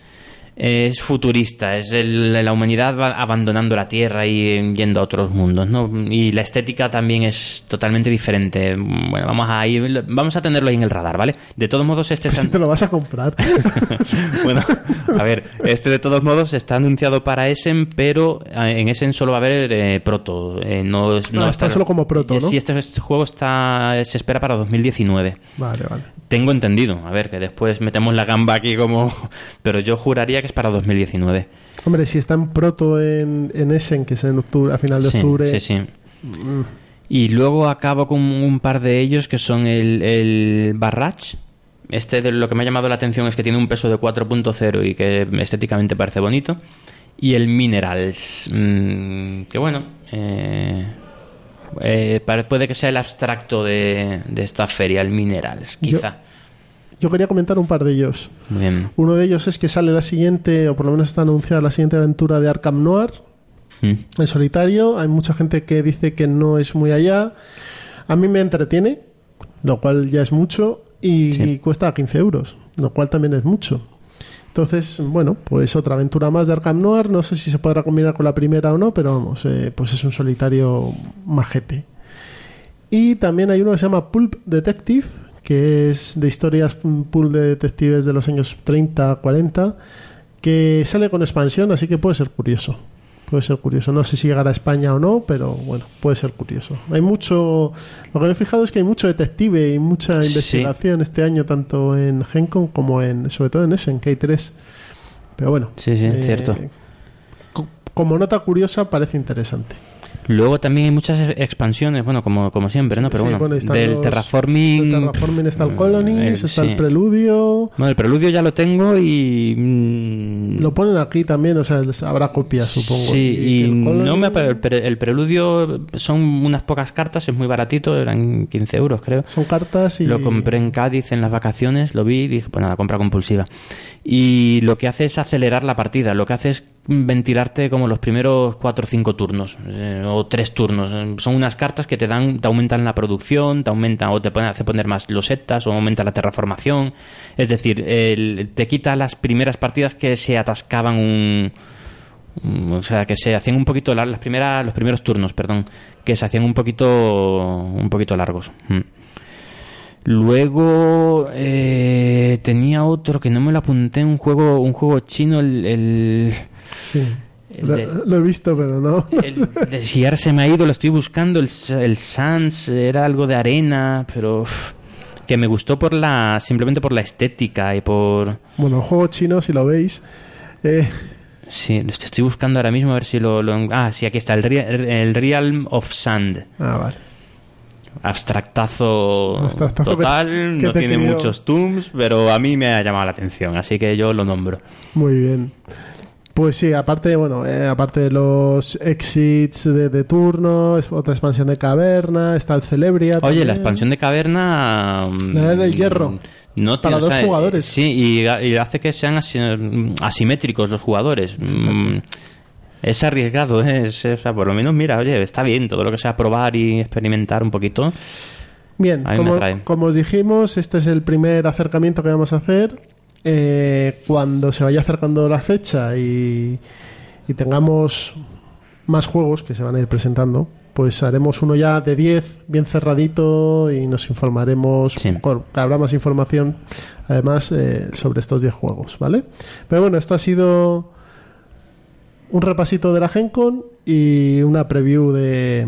Es futurista, es el- la humanidad va abandonando la Tierra y yendo a otros mundos, ¿no? Y la estética también es totalmente diferente. Bueno, vamos a ir, vamos a tenerlo ahí en el radar, ¿vale? De todos modos, este Si es- te lo vas a comprar. bueno, a ver, este de todos modos está anunciado para Essen, pero eh, en Essen solo va a haber eh, proto. eh, no Ah, está solo como proto, ¿no? Sí, este, este juego está se espera para 2019. vale, vale. Tengo entendido, a ver, que después metemos la gamba aquí como... Pero yo juraría que es para 2019. Hombre, si está en proto en, en Essen, que es en octubre, a final de Sí, octubre. sí, sí. Y luego acabo con un par de ellos que son el, el Barrage. Este de lo que me ha llamado la atención es que tiene un peso de 4.0 y que estéticamente parece bonito. Y el Minerals. mm, que bueno. eh, eh, puede que sea el abstracto de, de esta feria, el Minerals, quizá. Yo quería comentar un par de ellos. Bien. Uno de ellos es que sale la siguiente, o por lo menos está anunciada la siguiente aventura de Arkham Noir Mm. en solitario. Hay mucha gente que dice que no es muy allá. A mí me entretiene, lo cual ya es mucho, y, Sí. cuesta 15 euros, lo cual también es mucho. Entonces, bueno, pues otra aventura más de Arkham Noir. No sé si se podrá combinar con la primera o no, pero vamos, eh, pues es un solitario majete. Y también hay uno que se llama Pulp Detective, que es de historias mm, pulp de detectives de los años 30, 40, que sale con expansión, así que puede ser curioso. Puede ser curioso. No sé si llegará a España o no, pero bueno, puede ser curioso. Hay mucho. Lo que me he fijado es que hay mucho detective y mucha Sí. investigación este año, tanto en Gencon como en. Sobre todo en Essen, que hay tres. Pero bueno. Sí, sí, cierto. co- Como nota curiosa, parece interesante. Luego también hay muchas expansiones, bueno, como, como siempre, ¿no? Pero Sí, bueno, están del los- terraforming... del Terraforming está el mm, Colonies, el- está sí. el Preludio. Bueno, el preludio ya lo tengo y... mm, Lo ponen aquí también, o sea, habrá copias, supongo. Sí, y, el Colony- no me el, pre- el preludio son unas pocas cartas, es muy baratito, eran 15 euros creo. Son cartas y. Lo compré en Cádiz en las vacaciones, lo vi y dije, pues nada, compra compulsiva. Y lo que hace es acelerar la partida, lo que hace es ventilarte como los primeros cuatro o cinco turnos, eh, o tres turnos. Eh, Son unas cartas que te dan, te aumentan la producción, te aumentan o te ponen, hace poner más losetas o aumenta la terraformación. Es decir, el- te quita las primeras partidas que se atascaban un, o sea que se hacían un poquito lar- las primeras los primeros turnos perdón que se hacían un poquito un poquito largos Mm. luego eh, tenía otro que no me lo apunté un juego un juego chino el. Lo, de- lo he visto, pero no. el de si ahora se me ha ido lo estoy buscando el, el Sans era algo de arena pero uf, que me gustó por la simplemente por la estética y por Bueno, el juego chino, si lo veis. eh, Sí, lo estoy buscando ahora mismo a ver si lo... lo- ah, sí, aquí está, el, el Realm of Sand. Ah, vale. Abstractazo, Abstractazo que- total, que no te tiene muchos tombs, pero a mí me ha llamado la atención, así que yo lo nombro. Muy bien. Pues sí, aparte, bueno, eh, aparte de los exits de, de turno, es otra expansión de caverna, está el Celebria. Oye, también. la expansión de caverna... mm, La del hierro. No Para tiene- dos jugadores. Sí, y, y hace que sean asi- asimétricos los jugadores. Mm, Es arriesgado, ¿eh? es, o sea, por lo menos, mira, oye, está bien todo lo que sea probar y experimentar un poquito. Bien, como, como os dijimos, este es el primer acercamiento que vamos a hacer. Eh, cuando se vaya acercando la fecha y, y tengamos más juegos que se van a ir presentando, pues haremos uno ya de 10, bien cerradito, y nos informaremos. Sí. con- habrá más información, además, eh, sobre estos 10 juegos, ¿vale? Pero bueno, esto ha sido un repasito de la Gencon y una preview de,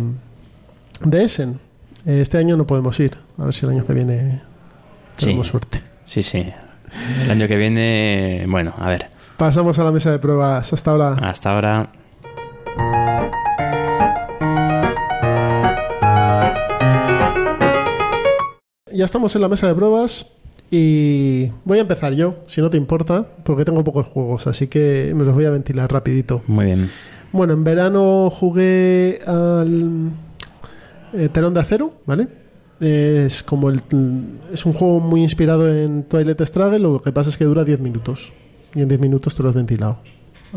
de Essen. Eh, Este año no podemos ir. A ver si el año que viene Sí. tenemos suerte. Sí, sí. El año que viene, bueno, a ver. Pasamos a la mesa de pruebas. Hasta ahora. Hasta ahora. Ya estamos en la mesa de pruebas y voy a empezar yo, si no te importa, porque tengo pocos juegos, así que me los voy a ventilar rapidito. Muy bien. Bueno, en verano jugué al eh, Telón de Acero, ¿vale? Es como el, es un juego muy inspirado en Twilight Struggle, lo que pasa es que dura 10 minutos. Y en 10 minutos te lo has ventilado.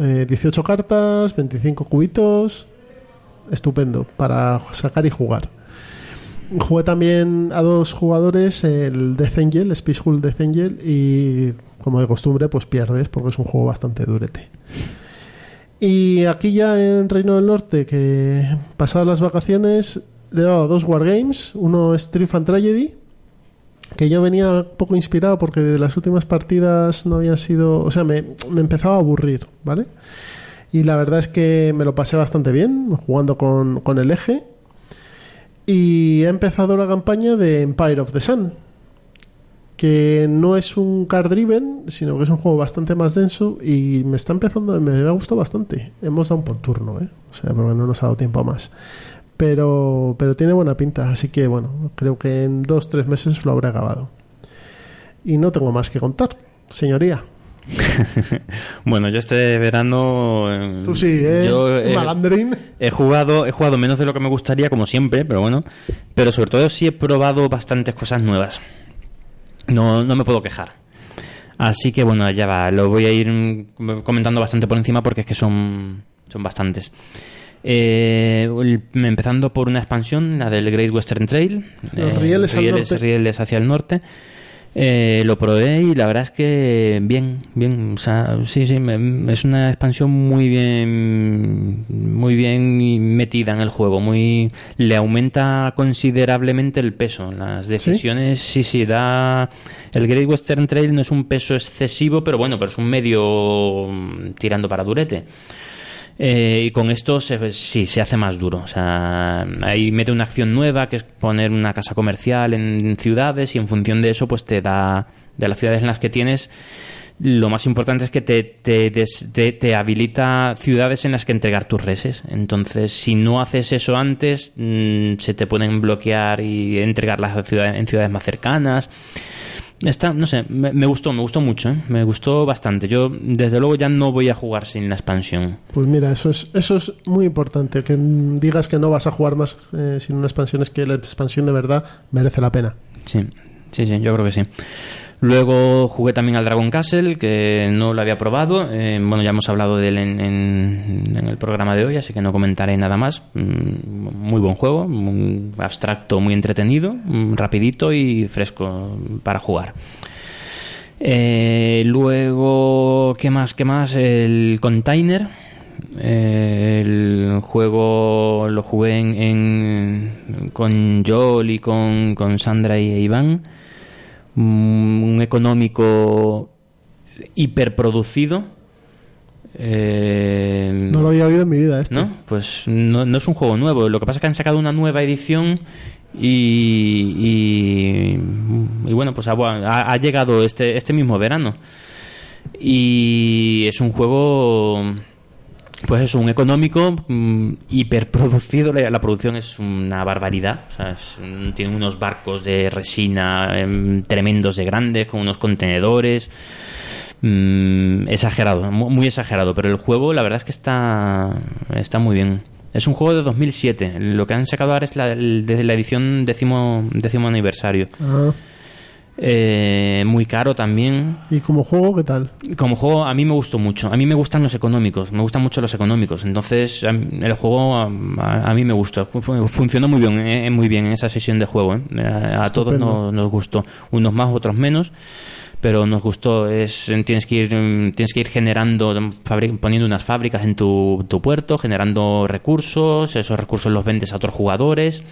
Eh, 18 cartas, 25 cubitos. Estupendo para sacar y jugar. Jugué también a dos jugadores el Death Angel, Space Hulk Death Angel, y como de costumbre, pues pierdes porque es un juego bastante durete. Y aquí ya en Reino del Norte, que pasadas las vacaciones, le he dado dos Wargames. Uno es Triumph and Tragedy, que yo venía poco inspirado porque de las últimas partidas no habían sido... O sea, me, me empezaba a aburrir, ¿vale? Y la verdad es que me lo pasé bastante bien jugando con, con el eje. Y he empezado la campaña de Empire of the Sun, que no es un card driven, sino que es un juego bastante más denso y me está empezando, me ha gustado bastante. Hemos dado un por turno, ¿eh? O sea, porque no nos ha dado tiempo a más. Pero, pero tiene buena pinta, así que bueno, creo que en dos, tres meses lo habré acabado. Y no tengo más que contar, señoría. Bueno, yo este verano... eh, Tú sí, ¿eh? yo, Malandrín. He jugado, he jugado menos de lo que me gustaría, como siempre, pero bueno. Pero sobre todo sí he probado bastantes cosas nuevas. No, no me puedo quejar. Así que bueno, ya va. Lo voy a ir mm, comentando bastante por encima porque es que son, son bastantes. Eh, el- empezando por una expansión, la del Great Western Trail. Los rieles al norte. rieles hacia el norte. Eh, lo probé y la verdad es que bien, bien, o sea, sí, sí, me- es una expansión muy bien, muy bien metida en el juego, muy, le aumenta considerablemente el peso, las decisiones, sí, sí, da, el Great Western Trail no es un peso excesivo, pero bueno, pero es un medio mm, tirando para durete. Eh, y con esto se, sí, se hace más duro. O sea, ahí mete una acción nueva que es poner una casa comercial en ciudades y en función de eso pues te da, de las ciudades en las que tienes, lo más importante es que te, te, des- te- te habilita ciudades en las que entregar tus reses. Entonces, si no haces eso antes, mm, se te pueden bloquear y entregarlas a ciudades, en ciudades más cercanas. Está, no sé, me, me gustó, me gustó mucho, ¿eh? me gustó bastante. Yo, desde luego, ya no voy a jugar sin la expansión. Pues mira, eso es, eso es muy importante. Que digas que no vas a jugar más eh, sin una expansión es que la expansión de verdad merece la pena. Sí, sí, sí, yo creo que sí. Luego jugué también al Dragon Castle, que no lo había probado. Eh, bueno, ya hemos hablado de él en, en- el programa de hoy, así que no comentaré nada más. Mm, Muy buen juego, muy abstracto, muy entretenido, mm, rapidito y fresco para jugar. Eh, luego, ¿qué más? ¿Qué más? El Container. Eh, el juego lo jugué en- con Joel y con, con Sandra y Iván. Un económico hiperproducido. Eh, No lo había oído en mi vida este. ¿no? Pues no, no es un juego nuevo. Lo que pasa es que han sacado una nueva edición y, y, y bueno, pues ha, ha- ha llegado este, este mismo verano. Y es un juego, pues es un económico mm, hiperproducido. La, producción es una barbaridad. O sea, es tienen unos barcos de resina em, tremendos de grandes, con unos contenedores. Mm, exagerado, mu- muy exagerado, pero el juego la verdad es que está, está muy bien. Es un juego de 2007. Lo que han sacado ahora es la, desde la edición décimo, décimo aniversario. Ah, Eh, muy caro también. y como juego, ¿qué tal? Como juego a mí me gustó mucho. A mí me gustan los económicos, me gustan mucho los económicos. Entonces mí- el juego a, a- a mí me gustó. Fu- fu- Funcionó muy bien, eh, muy bien en esa sesión de juego. eh. A, a todos nos, nos gustó. Unos más, otros menos. Pero nos gustó. Es, tienes que ir, mm, tienes que ir generando, fabri- poniendo unas fábricas en tu, tu puerto, generando recursos. Esos recursos los vendes a otros jugadores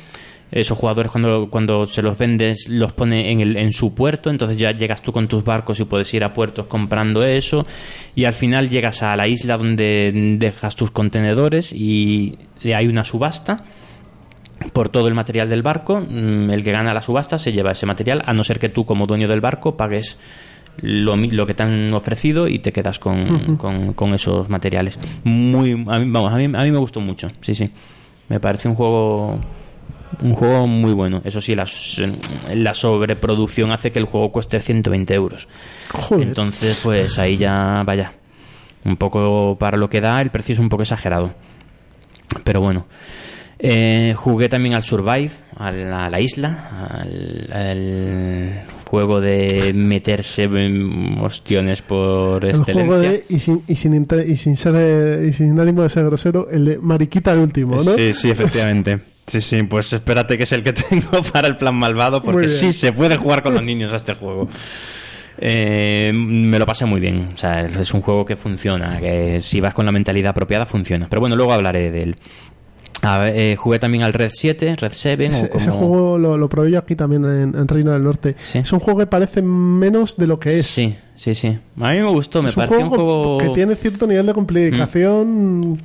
esos jugadores cuando, cuando se los vendes los pone en, el, en su puerto, entonces ya llegas tú con tus barcos y puedes ir a puertos comprando eso y al final llegas a la isla donde dejas tus contenedores y hay una subasta por todo el material del barco, mm, el que gana la subasta se lleva ese material, a no ser que tú como dueño del barco pagues lo, lo que te han ofrecido y te quedas con, con- con esos materiales. Muy, a mí, vamos, a mí, a mí me gustó mucho, sí, sí. Me parece un juego un juego muy bueno. Eso sí, la, sobreproducción hace que el juego cueste 120 euros. Joder. Entonces, pues ahí ya, vaya. Un poco para lo que da, el precio es un poco exagerado. Pero bueno. Eh, jugué también al Survive, a la, a la isla, al, al juego de meterse en ostiones por El excelencia. juego de, y sin, y sin, y sin ser, y sin ánimo de ser grosero, el de Mariquita el último, ¿no? Sí, sí, efectivamente. Sí, sí, pues espérate que es el que tengo para el plan malvado, porque sí se puede jugar con los niños a este juego. Eh, me lo pasé muy bien, o sea, es un juego que funciona, que si vas con la mentalidad apropiada funciona. Pero bueno, luego hablaré de él. A ver, eh, jugué también al Red 7, Red 7, Ese, o como... ese juego lo, lo probé yo aquí también en, en Reino del Norte. Sí. Es un juego que parece menos de lo que es. Sí, sí, sí. A mí me gustó, me es un pareció un juego que tiene cierto nivel de complicación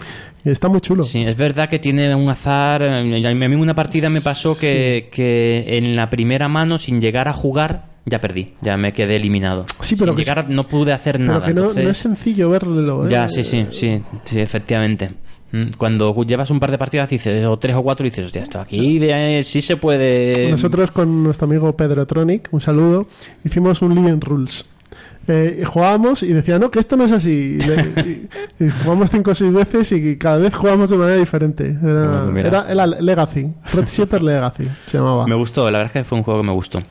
está muy chulo. Sí, es verdad que tiene un azar. eh, A mí una partida me pasó que, que en la primera mano, sin llegar a jugar, ya perdí. Ya me quedé eliminado. Sí, pero sin que llegar no pude hacer Pero nada. que no, entonces- no es sencillo verlo. ¿eh? Ya, sí, sí, sí, sí, efectivamente. Mm, Cuando llevas un par de partidas dices, o tres o cuatro, dices, hostia, esto aquí de- sí se puede. Nosotros con nuestro amigo Pedro Tronic, un saludo, hicimos un Living Rules. Eh, jugábamos y decía, no, que esto no es así. Y, le- y- y jugamos cinco o seis veces y cada vez jugamos de manera diferente. Era, Bueno, mira. era, era Legacy. Red 7 Legacy se llamaba. Me gustó, la verdad es que fue un juego que me gustó.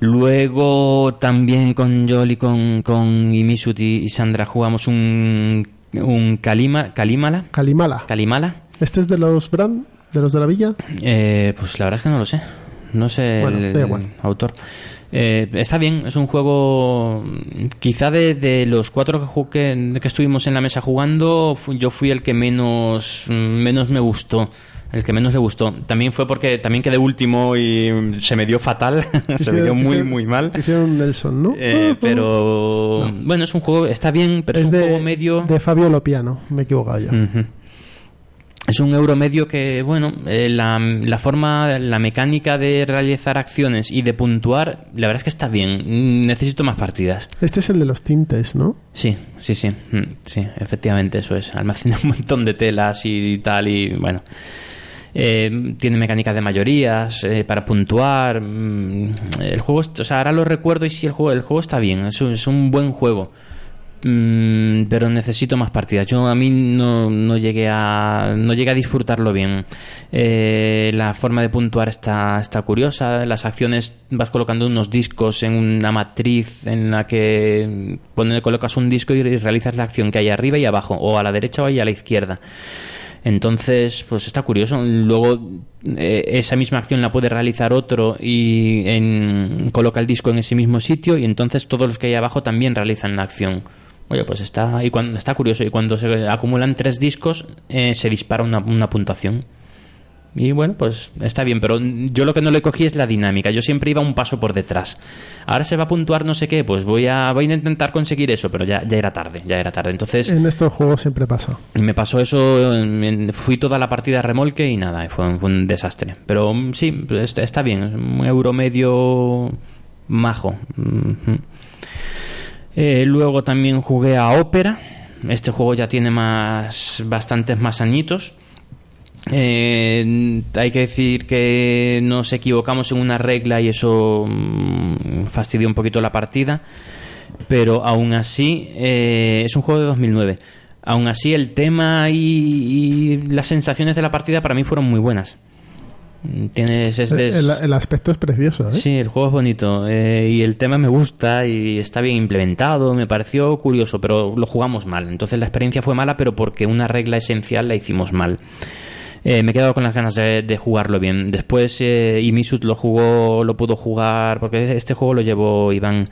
Luego también con Jolly, con, con Imisut y, Sandra jugamos un, un Kalima, Kalimala. Kalimala. Kalimala. ¿Este es de los Brand? ¿De los de la villa? Eh, pues la verdad es que no lo sé. No sé Bueno, el, igual. autor. Eh, está bien, es un juego. Quizá de, de los cuatro que, que, estuvimos en la mesa jugando, yo fui el que menos, mm, menos me gustó. El que menos le gustó. También fue porque también quedé último y se me dio fatal. se me dio muy, muy mal. Hicieron Nelson, ¿no? Eh, pero bueno, es un juego, está bien, pero es, es un de, juego medio. de Fabio Lopiano, me he equivocado yo. Ujú. Es un euro medio que, bueno, eh, la, la forma, la mecánica de realizar acciones y de puntuar, la verdad es que está bien. Mm, Necesito más partidas. Este es el de los tintes, ¿no? Sí, sí, sí. Mm, Sí, efectivamente, eso es. Almacena un montón de telas y tal, y bueno. Eh, tiene mecánicas de mayorías eh, para puntuar. mm, El juego, o sea, ahora lo recuerdo y sí, el juego, el juego está bien. Es un, es un buen juego. Mm, pero necesito más partidas. Yo a mí no, no llegué a no llegué a disfrutarlo bien. Eh, la forma de puntuar está, está curiosa. Las acciones vas colocando unos discos en una matriz en la que pone- colocas un disco y realizas la acción que hay arriba y abajo, o a la derecha o a la izquierda. Entonces, pues está curioso. Luego, eh, esa misma acción la puede realizar otro y en- coloca el disco en ese mismo sitio y entonces todos los que hay abajo también realizan la acción. Oye, pues está, y cuando, está curioso. Y cuando se acumulan tres discos, eh, se dispara una, una puntuación. Y bueno, pues está bien, pero yo lo que no le cogí es la dinámica. Yo siempre iba un paso por detrás. Ahora se va a puntuar no sé qué, pues voy a, voy a intentar conseguir eso, pero ya, ya era tarde, ya era tarde. Entonces, En estos juegos siempre pasa. me pasó eso, fui toda la partida a remolque y nada, fue, un- fue un desastre. Pero mm, sí, está, está bien, un euro medio majo. Eh, luego también jugué a Ópera. Este juego ya tiene más bastantes más añitos. Eh, hay que decir que nos equivocamos en una regla y eso mm, fastidió un poquito la partida. Pero aún así, eh, es un juego de 2009. Aún así, el tema y, y las sensaciones de la partida para mí fueron muy buenas. Tienes, es de- El, el aspecto es precioso, ¿eh? Sí, el juego es bonito eh, y el tema me gusta y está bien implementado, me pareció curioso, pero lo jugamos mal. Entonces la experiencia fue mala, pero porque una regla esencial la hicimos mal. Eh, me he quedado con las ganas de, de jugarlo bien. Después eh, Imisut lo jugó, lo pudo jugar, porque este juego lo llevó Iván,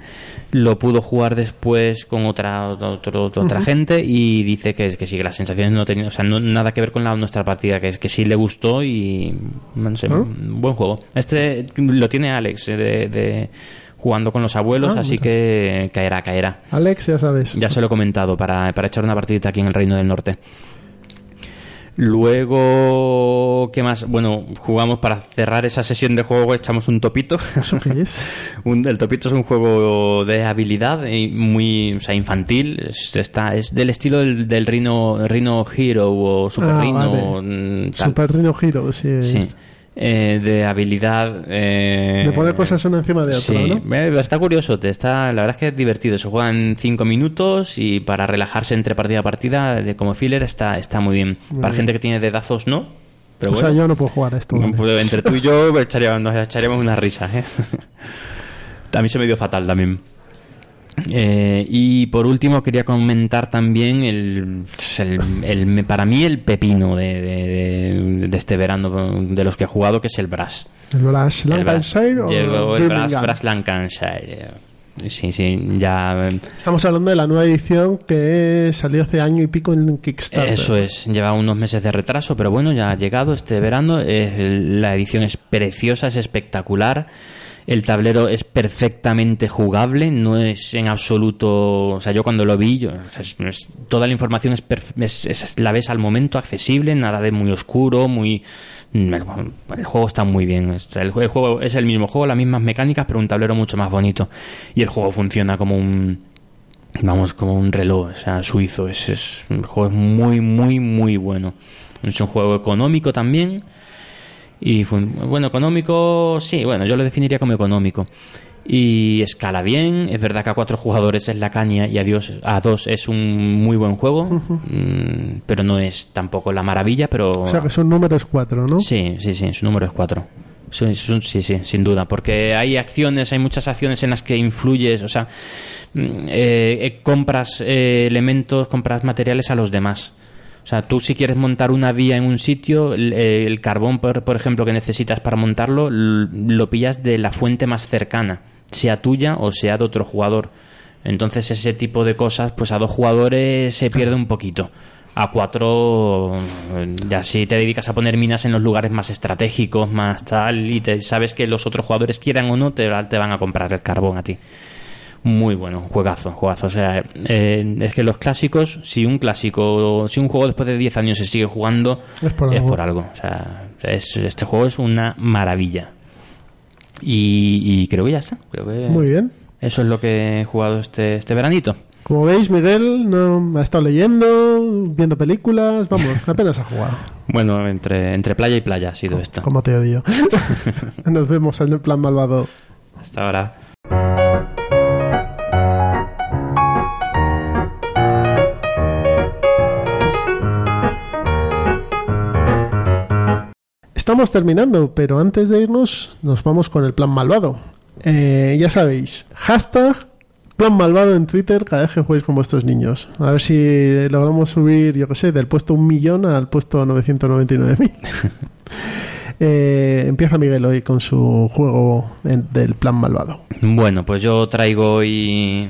lo pudo jugar después con otra otro- otra gente y dice que, que sí, que las sensaciones no tenían, o sea, no, nada que ver con la nuestra partida, que es que sí le gustó y no sé, ¿Ah? buen juego. Este lo tiene Alex eh, de, de- jugando con los abuelos, Ah, así que caerá, caerá. Alex, ya sabes. Ya se lo he comentado para, para echar una partidita aquí en el Reino del Norte. Luego, ¿qué más? Bueno, jugamos para cerrar esa sesión de juego, echamos un topito. ¿Eso qué es? Un- el topito es un juego de habilidad y muy o sea, infantil. Es, está, es del estilo del, del Rhino, Rhino Hero o Super Ah, Rhino. vale. mm. Super Rhino Hero, sí. Sí. Eh, de habilidad. eh, De poner cosas una encima de otra, sí. ¿no? Está curioso, te está, la verdad es que es divertido. Se juega en 5 minutos y para relajarse entre partida a partida, de, como filler, está, está muy bien. Muy para bien. gente que tiene dedazos, no. Pero o bueno, sea, yo no puedo jugar a esto. no, ¿vale? pues, entre tú y yo echaríamos, nos echaríamos una risa. ¿eh? A mí se me dio fatal también. Eh, y por último quería comentar también el, el- el- para mí el pepino de, de- de- este verano de los que he jugado que es el Brass. ¿El Brass El. Lancashire o Llegó el Brass? Brass Lancashire. Sí, sí, ya Estamos hablando de la nueva edición que salió hace año y pico en Kickstarter. Eso es, lleva unos meses de retraso, pero bueno, ya ha llegado este verano. Eh, la edición es preciosa, es espectacular. El tablero es perfectamente jugable, no es en absoluto. O sea, yo cuando lo vi, yo, toda la información es, es- la ves al momento accesible, nada de muy oscuro, muy. El, el juego está muy bien. El juego es el mismo juego, las mismas mecánicas, pero un tablero mucho más bonito. Y el juego funciona como un vamos, como un reloj, o sea, suizo. Es, es un juego muy, muy, muy bueno. Es un juego económico también. Y fun- bueno, económico, sí, bueno, yo lo definiría como económico. Y escala bien, es verdad que a cuatro jugadores es la caña y a, Dios, a dos es un muy buen juego, mm, pero no es tampoco la maravilla, pero... O sea que son números cuatro, ¿no? Sí, sí, sí, su número es 4. Sí, sí, sí, sí, sin duda, porque hay acciones, hay muchas acciones en las que influyes, o sea, mm, eh, eh, compras eh, elementos, compras materiales a los demás. O sea, tú si quieres montar una vía en un sitio, el, eh, carbón, por, por ejemplo, que necesitas para montarlo, lo pillas de la fuente más cercana, sea tuya o sea de otro jugador. Entonces ese tipo de cosas, pues a dos jugadores se pierde un poquito. A cuatro, eh, ya si te dedicas a poner minas en los lugares más estratégicos, más tal, y te, sabes que los otros jugadores quieran o no, te, te van a comprar el carbón a ti. Muy bueno, juegazo, juegazo. O sea, eh, es que los clásicos, si un clásico, si un juego después de 10 años se sigue jugando, Es por algo. O sea, es- este juego es una maravilla. Y, y creo que ya está. Creo que Muy bien. Eso es lo que he jugado este, este veranito. Como veis, Miguel no ha estado leyendo, viendo películas, vamos, apenas ha jugado. Bueno, entre, entre playa y playa ha sido esto. Como te odio. Nos vemos en el plan malvado. Hasta ahora. Estamos terminando, pero antes de irnos nos vamos con el plan malvado. Eh, ya sabéis, hashtag plan malvado en Twitter cada vez que juguéis con vuestros niños. A ver si logramos subir, yo qué sé, del puesto un millón al puesto 999.000. eh, empieza Miguel hoy con su juego en- del plan malvado. Bueno, pues yo traigo hoy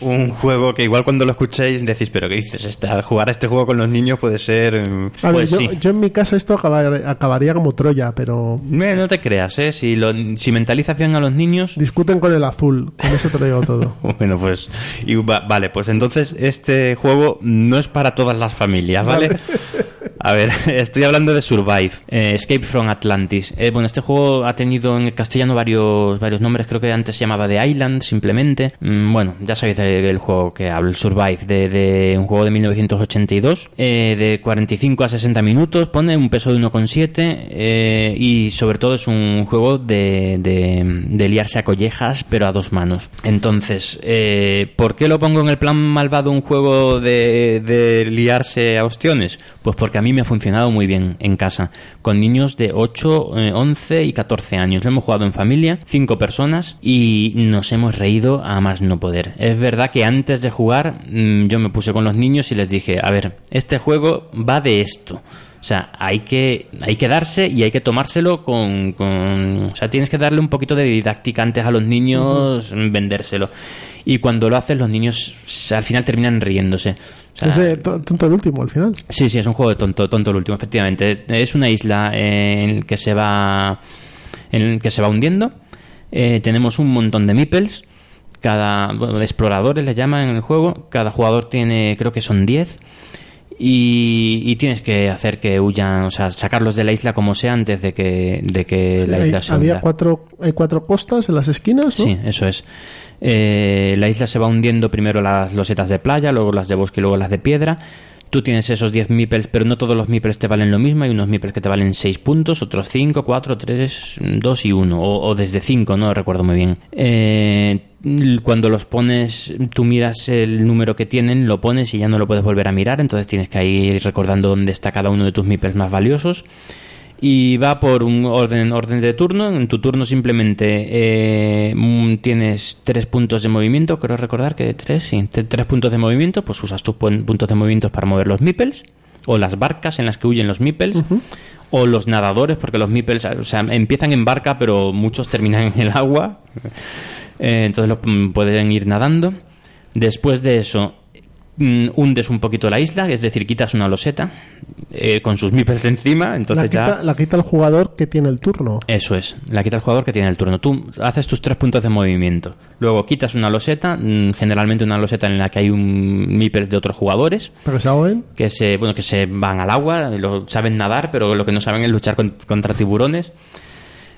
un juego que igual cuando lo escuchéis decís, pero ¿qué dices? Esta- jugar a este juego con los niños puede ser... mm, A ver, pues yo, sí. yo en mi casa esto acabar- acabaría como Troya, pero no te creas, ¿eh? Si, lo, si mentalizas bien a los niños... discuten con el azul. Con eso te lo digo todo. Bueno, pues... y va- vale, pues entonces este juego no es para todas las familias, ¿vale? A ver, estoy hablando de Survive, eh, Escape from Atlantis. Eh, bueno, este juego ha tenido en castellano varios, varios nombres, creo que antes se llamaba The Island, simplemente. Mm, bueno, ya sabéis el, el juego que hablo, el Survive, de, un juego de 1982, eh, de 45 a 60 minutos, pone un peso de 1,7 eh, y sobre todo es un juego de, de, de liarse a collejas, pero a dos manos. Entonces, ¿por qué lo pongo en el plan malvado un juego de, de liarse a ostiones? Pues porque a mí me ha funcionado muy bien en casa, con niños de 8, eh, 11 y 14 años. Lo hemos jugado en familia, cinco personas, y nos hemos reído a más no poder. Es verdad que antes de jugar mm, yo me puse con los niños y les dije, a ver, este juego va de esto. O sea, hay que, hay que darse y hay que tomárselo con, con- O sea, tienes que darle un poquito de didáctica antes a los niños, vendérselo. Y cuando lo haces, los niños al final terminan riéndose. O sea, es tonto el último al final. Sí, sí, es un juego de tonto, tonto el último, efectivamente. Es una isla eh, en que se va, en que se va hundiendo. Eh, tenemos un montón de meeples. Cada bueno, exploradores le llaman en el juego. Cada jugador tiene, creo que son 10. Y, y tienes que hacer que huyan, o sea, sacarlos de la isla como sea antes de que, de que la Hay- isla se había hunda. cuatro, hay cuatro costas en las esquinas, ¿no? Sí, eso es. Eh, la isla se va hundiendo primero las losetas de playa, luego las de bosque y luego las de piedra. Tú tienes esos 10 meeples, pero no todos los meeples te valen lo mismo. Hay unos meeples que te valen 6 puntos, otros 5, 4, 3, 2 y 1. O, o desde 5, no recuerdo muy bien. Eh, cuando los pones, tú miras el número que tienen, lo pones y ya no lo puedes volver a mirar. Entonces tienes que ir recordando dónde está cada uno de tus meeples más valiosos. Y va por un orden, orden de turno. En tu turno simplemente eh, mm, tienes tres puntos de movimiento, creo recordar que tres, sí, tres puntos de movimiento, pues usas tus pun- puntos de movimiento para mover los meeples, o las barcas en las que huyen los meeples, o los nadadores, porque los meeples o sea, empiezan en barca, pero muchos terminan en el agua, Eh, entonces lo- mm, pueden ir nadando. Después de eso, hundes un poquito la isla, es decir, quitas una loseta eh, con sus meeples encima, La entonces ya... quita, la quita el jugador que tiene el turno. Eso es, la quita el jugador que tiene el turno. Tú haces tus tres puntos de movimiento. Luego quitas una loseta, mm, generalmente una loseta en la que hay un meeples de otros jugadores, que se ahoguen. que se, bueno, que se van al agua, lo, saben nadar, pero lo que no saben es luchar con- contra tiburones.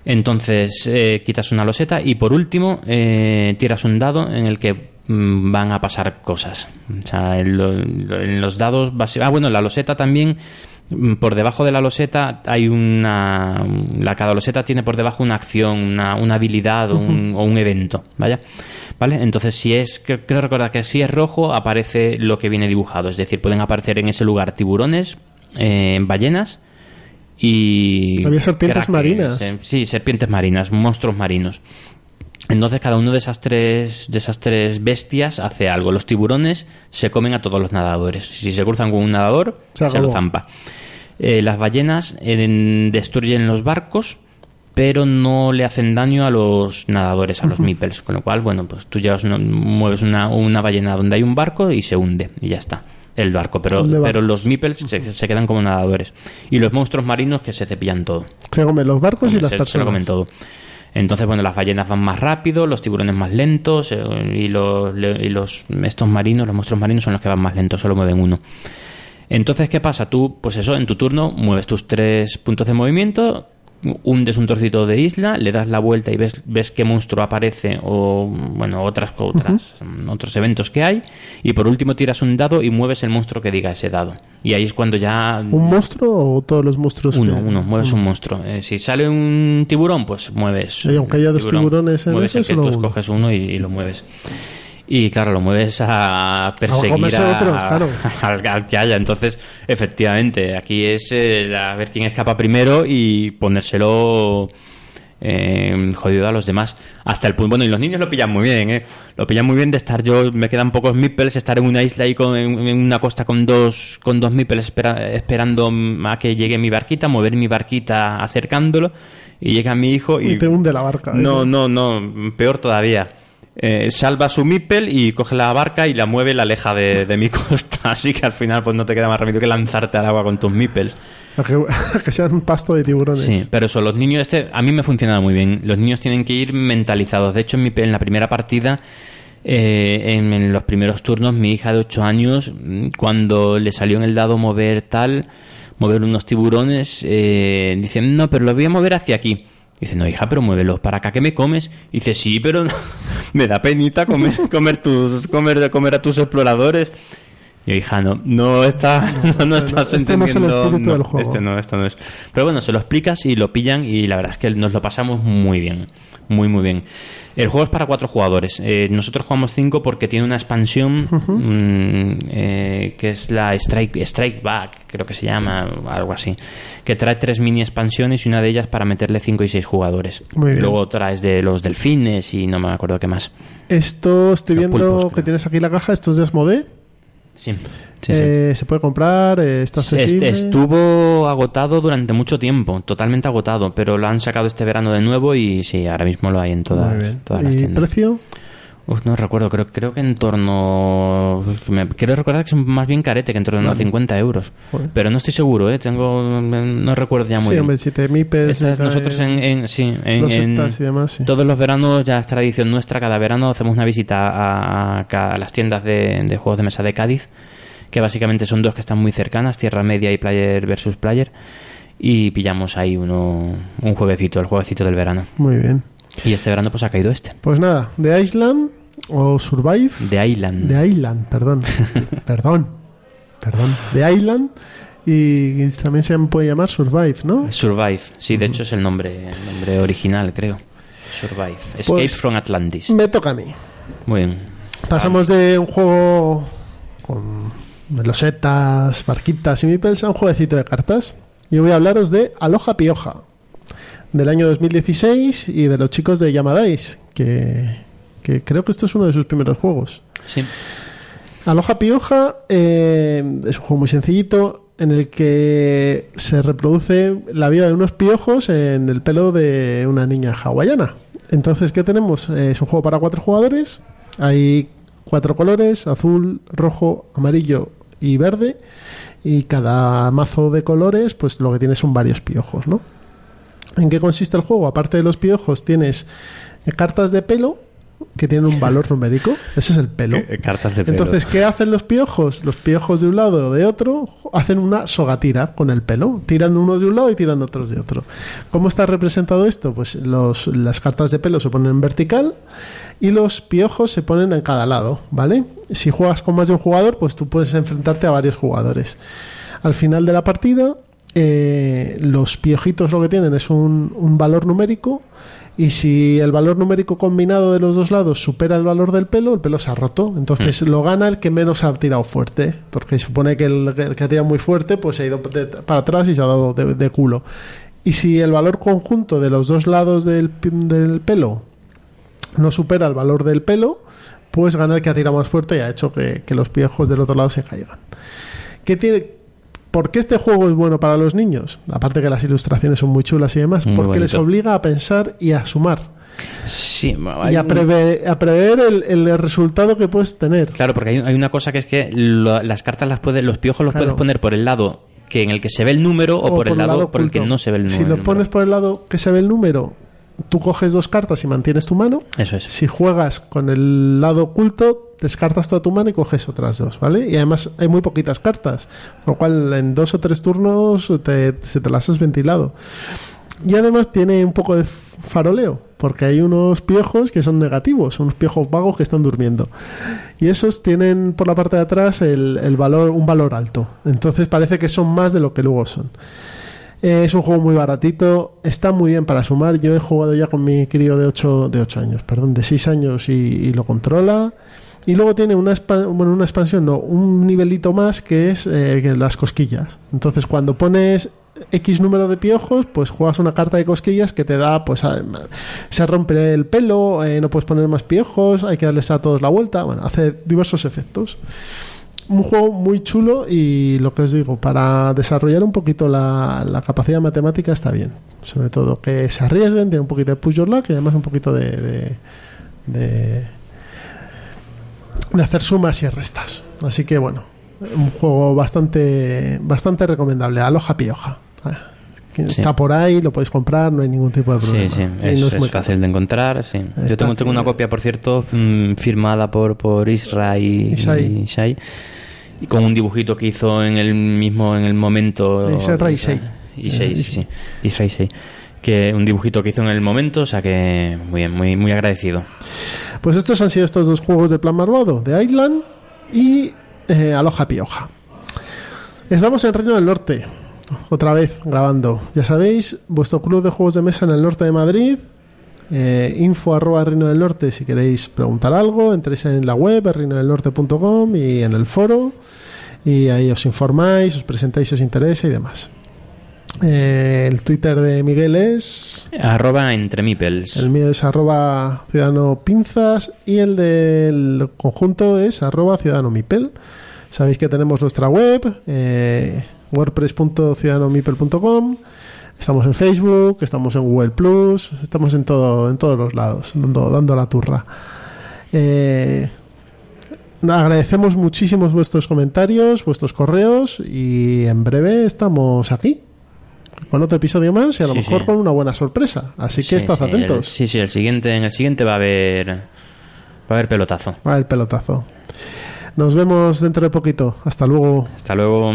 Entonces eh, quitas una loseta y por último eh, tiras un dado en el que mm, van a pasar cosas. O sea, en, lo- en los dados... Ah, bueno, en la loseta también... mm, Por debajo de la loseta hay una. La cada loseta tiene por debajo una acción, una, una habilidad o un, o un evento. ¿Vaya? ¿Vale? Entonces, si es. cre- Creo recordar que si es rojo, aparece lo que viene dibujado. Es decir, pueden aparecer en ese lugar tiburones, eh, ballenas y. Había serpientes crackers, marinas. eh, sí, serpientes marinas, monstruos marinos. Entonces cada uno de esas tres de esas tres bestias hace algo. Los tiburones se comen a todos los nadadores. Si se cruzan con un nadador, Se se, lo zampa. Eh, las ballenas eh, destruyen los barcos, pero no le hacen daño a los nadadores, a los meeples. Con lo cual, bueno, pues tú llevas una- mueves una, una ballena donde hay un barco y se hunde y ya está. El barco, pero, pero los meeples se, se quedan como nadadores. Y los monstruos marinos que se cepillan todo. Se comen los barcos y las se, se lo personas. comen todo. Entonces, bueno, las ballenas van más rápido, los tiburones más lentos eh, y, los, y estos marinos, los monstruos marinos son los que van más lentos, solo mueven uno. Entonces, ¿qué pasa? Tú, pues eso, en tu turno mueves tus tres puntos de movimiento, hundes un trocito de isla, le das la vuelta y ves, ves qué monstruo aparece o, bueno, otras, otras otros eventos que hay. Y por último tiras un dado y mueves el monstruo que diga ese dado. Y ahí es cuando ya ¿Un monstruo o todos los monstruos? uno, que- uno, mueves un monstruo. Eh, si sale un tiburón, pues mueves. Oye, aunque haya dos tiburones en mueves ese, el que tú uno. escoges uno y, y lo mueves. Y claro, lo mueves a perseguir a, otros, claro. al, al que haya. Entonces, efectivamente, aquí es eh, a ver quién escapa primero y ponérselo eh, jodido a los demás. Hasta el punto. Bueno, y los niños lo pillan muy bien, ¿eh? Lo pillan muy bien de estar yo. Me quedan pocos meeples, estar en una isla ahí con, en, en una costa con dos, con dos meeples espera- esperando a que llegue mi barquita, mover mi barquita acercándolo. Y llega mi hijo y. Y te hunde la barca. ¿eh? No, no, no, peor todavía. Eh, salva su Mipel y coge la barca y la mueve y la aleja de, de mi costa. Así que al final pues no te queda más remedio que lanzarte al agua con tus Mipels. Que, que sean un pasto de tiburones. Sí, pero eso, los niños, este, a mí me ha funcionado muy bien. Los niños tienen que ir mentalizados. De hecho, en, mi, en la primera partida, eh, en, en los primeros turnos, mi hija de 8 años, cuando le salió en el dado mover tal, mover unos tiburones, eh, dicen, no, pero los voy a mover hacia aquí. Dice, no, hija, pero muévelos para acá que me comes. Dice, sí, pero no- me da penita comer, comer, tus, comer, comer a tus exploradores. Yo, hija, no, no, está, no, no estás este no es el espíritu no, del juego. Este no, esto no es. Pero bueno, se lo explicas y lo pillan y la verdad es que nos lo pasamos muy bien. Muy, muy bien. El juego es para cuatro jugadores. Eh, nosotros jugamos cinco porque tiene una expansión mm, eh, que es la Strike, Strike Back, creo que se llama, algo así. Que trae tres mini expansiones y una de ellas para meterle cinco y seis jugadores. Muy bien. Luego otra es de los delfines y no me acuerdo qué más. Esto estoy Los viendo pulpos, que creo. tienes aquí la caja. Esto es de Asmodee. Sí. Sí, sí. Eh, Se puede comprar. eh, está Est- accesible. Estuvo agotado durante mucho tiempo, totalmente agotado, pero lo han sacado este verano de nuevo y sí, ahora mismo lo hay en todas, todas las ¿Y tiendas. precio? Uf, no recuerdo, creo, creo que en torno... Me, quiero recordar que es más bien carete, que en torno a 50 euros. Joder. Pero no estoy seguro, ¿eh? Tengo, no recuerdo ya muy Sí, bien. hombre, si te mipes. Estas- nosotros en, en- sí, en, en rosetas y demás, sí. todos los veranos, ya es tradición nuestra, cada verano hacemos una visita a, a- a las tiendas de, de juegos de mesa de Cádiz, que básicamente son dos que están muy cercanas, Tierra Media y Player versus Player, y pillamos ahí uno, un jueguecito, el jueguecito del verano. Muy bien. Y este verano pues ha caído este, Pues nada, The Island o Survive. The Island. The Island, perdón. perdón. Perdón. The Island. Y también se puede llamar Survive, ¿no? Survive, sí, de hecho es el nombre, el nombre original, creo. Survive. Escape Pues- from Atlantis. Me toca a mí. Muy bien. Pasamos de un juego con losetas, barquitas y mipels a un jueguecito de cartas. Yo voy a hablaros de Aloha Pioja, del año 2016 y de los chicos de Yamadais, que, que creo que esto es uno de sus primeros juegos. Sí. Aloha Pioja eh, es un juego muy sencillito en el que se reproduce la vida de unos piojos en el pelo de una niña hawaiana. Entonces, ¿qué tenemos? Eh, es un juego para cuatro jugadores. Hay cuatro colores, azul, rojo, amarillo y verde. Y cada mazo de colores, pues lo que tiene son varios piojos, ¿no? ¿En qué consiste el juego? Aparte de los piojos, tienes cartas de pelo que tienen un valor numérico. Ese es el pelo. Eh, Cartas de pelo. Entonces, ¿qué hacen los piojos? Los piojos de un lado o de otro hacen una sogatira con el pelo. Tiran unos de un lado y tiran otros de otro. ¿Cómo está representado esto? Pues los, las cartas de pelo se ponen en vertical y los piojos se ponen en cada lado, ¿vale? Si juegas con más de un jugador, pues tú puedes enfrentarte a varios jugadores. Al final de la partida, eh, los piojitos lo que tienen es un, un valor numérico y si el valor numérico combinado de los dos lados supera el valor del pelo, el pelo se ha roto. Entonces lo gana el que menos ha tirado fuerte. Porque se supone que el, el que ha tirado muy fuerte, pues se ha ido de- para atrás y se ha dado de, de culo. Y si el valor conjunto de los dos lados del, del pelo no supera el valor del pelo, pues gana el que ha tirado más fuerte y ha hecho que, que los piojos del otro lado se caigan. ¿Qué tiene, ¿Por qué este juego es bueno para los niños? Aparte que las ilustraciones son muy chulas y demás, Muy porque les obliga a pensar y a sumar Sí, y a, prever, a prever el, el resultado que puedes tener. Claro, porque hay, hay una cosa que es que lo- las cartas las puedes, los piojos los Claro. puedes poner por el lado que en el que se ve el número o, por, el lado, por el que no se ve el, nu- Si los número. pones por el lado que se ve el número, tú coges dos cartas y mantienes tu mano. Eso es. Si juegas con el lado oculto, descartas toda tu mano y coges otras dos, ¿vale? Y además hay muy poquitas cartas, con lo cual en dos o tres turnos te, se te las has ventilado. Y además tiene un poco de faroleo, porque hay unos piojos que son negativos, unos piojos vagos que están durmiendo. Y esos tienen por la parte de atrás el, el valor, un valor alto. Entonces parece que son más de lo que luego son. Eh, es un juego muy baratito, está muy bien para sumar. Yo he jugado ya con mi crío de 8, de 8 años, perdón, de 6 años y, lo controla. Y luego tiene una, bueno, una expansión, no, un nivelito más que es eh, que las cosquillas. Entonces, cuando pones X número de piojos, pues juegas una carta de cosquillas que te da, pues a- se rompe el pelo, eh, no puedes poner más piojos, hay que darles a todos la vuelta. Bueno, hace diversos efectos un juego muy chulo y lo que os digo, para desarrollar un poquito la, la capacidad matemática está bien. Sobre todo que se arriesguen, tiene un poquito de push your luck y además un poquito de, de, de, de hacer sumas y restas. Así que bueno, un juego bastante, bastante recomendable. Aloha Pioja. Ah, Sí. Está por ahí, lo podéis comprar, no hay ningún tipo de Sí, problema. sí, Y es, no es muy caro. fácil de encontrar, sí. Yo tengo, tengo una copia, por cierto, mm, firmada por, por Isra y, Ishai. y Ishai, y con un dibujito que hizo en el mismo, en el momento... Isra y Ishai. Ishai, Eh, sí, Ishai. Que un dibujito que hizo en el momento, o sea que muy bien, muy, muy agradecido. Pues estos han sido estos dos juegos de plan malvado, de Island y eh, Aloha Pioja. Estamos en Reino del Norte, otra vez grabando. Ya sabéis, vuestro club de juegos de mesa en el norte de Madrid. Eh, info arroba Reino del Norte si queréis preguntar algo, entréis en la web reinodelnorte.com y en el foro y ahí os informáis, os presentáis si os interesa y demás. Eh, el Twitter de Miguel es Arroba entre meeples. el mío es arroba ciudadano pinzas y el del conjunto es arroba ciudadano mipel. Sabéis que tenemos nuestra web, eh, wordpress.ciudadanomipel.com. Estamos en Facebook, estamos en Google Plus, estamos en todo, en todos los lados, dando, dando la turra. Eh, agradecemos muchísimos vuestros comentarios, vuestros correos y en breve estamos aquí con otro episodio más y a lo Sí, mejor sí. con una buena sorpresa. Así que Sí, estad el- atentos. sí, sí, el siguiente, en el siguiente va a haber, va a haber pelotazo. Va el pelotazo. Nos vemos dentro de poquito. Hasta luego. Hasta luego.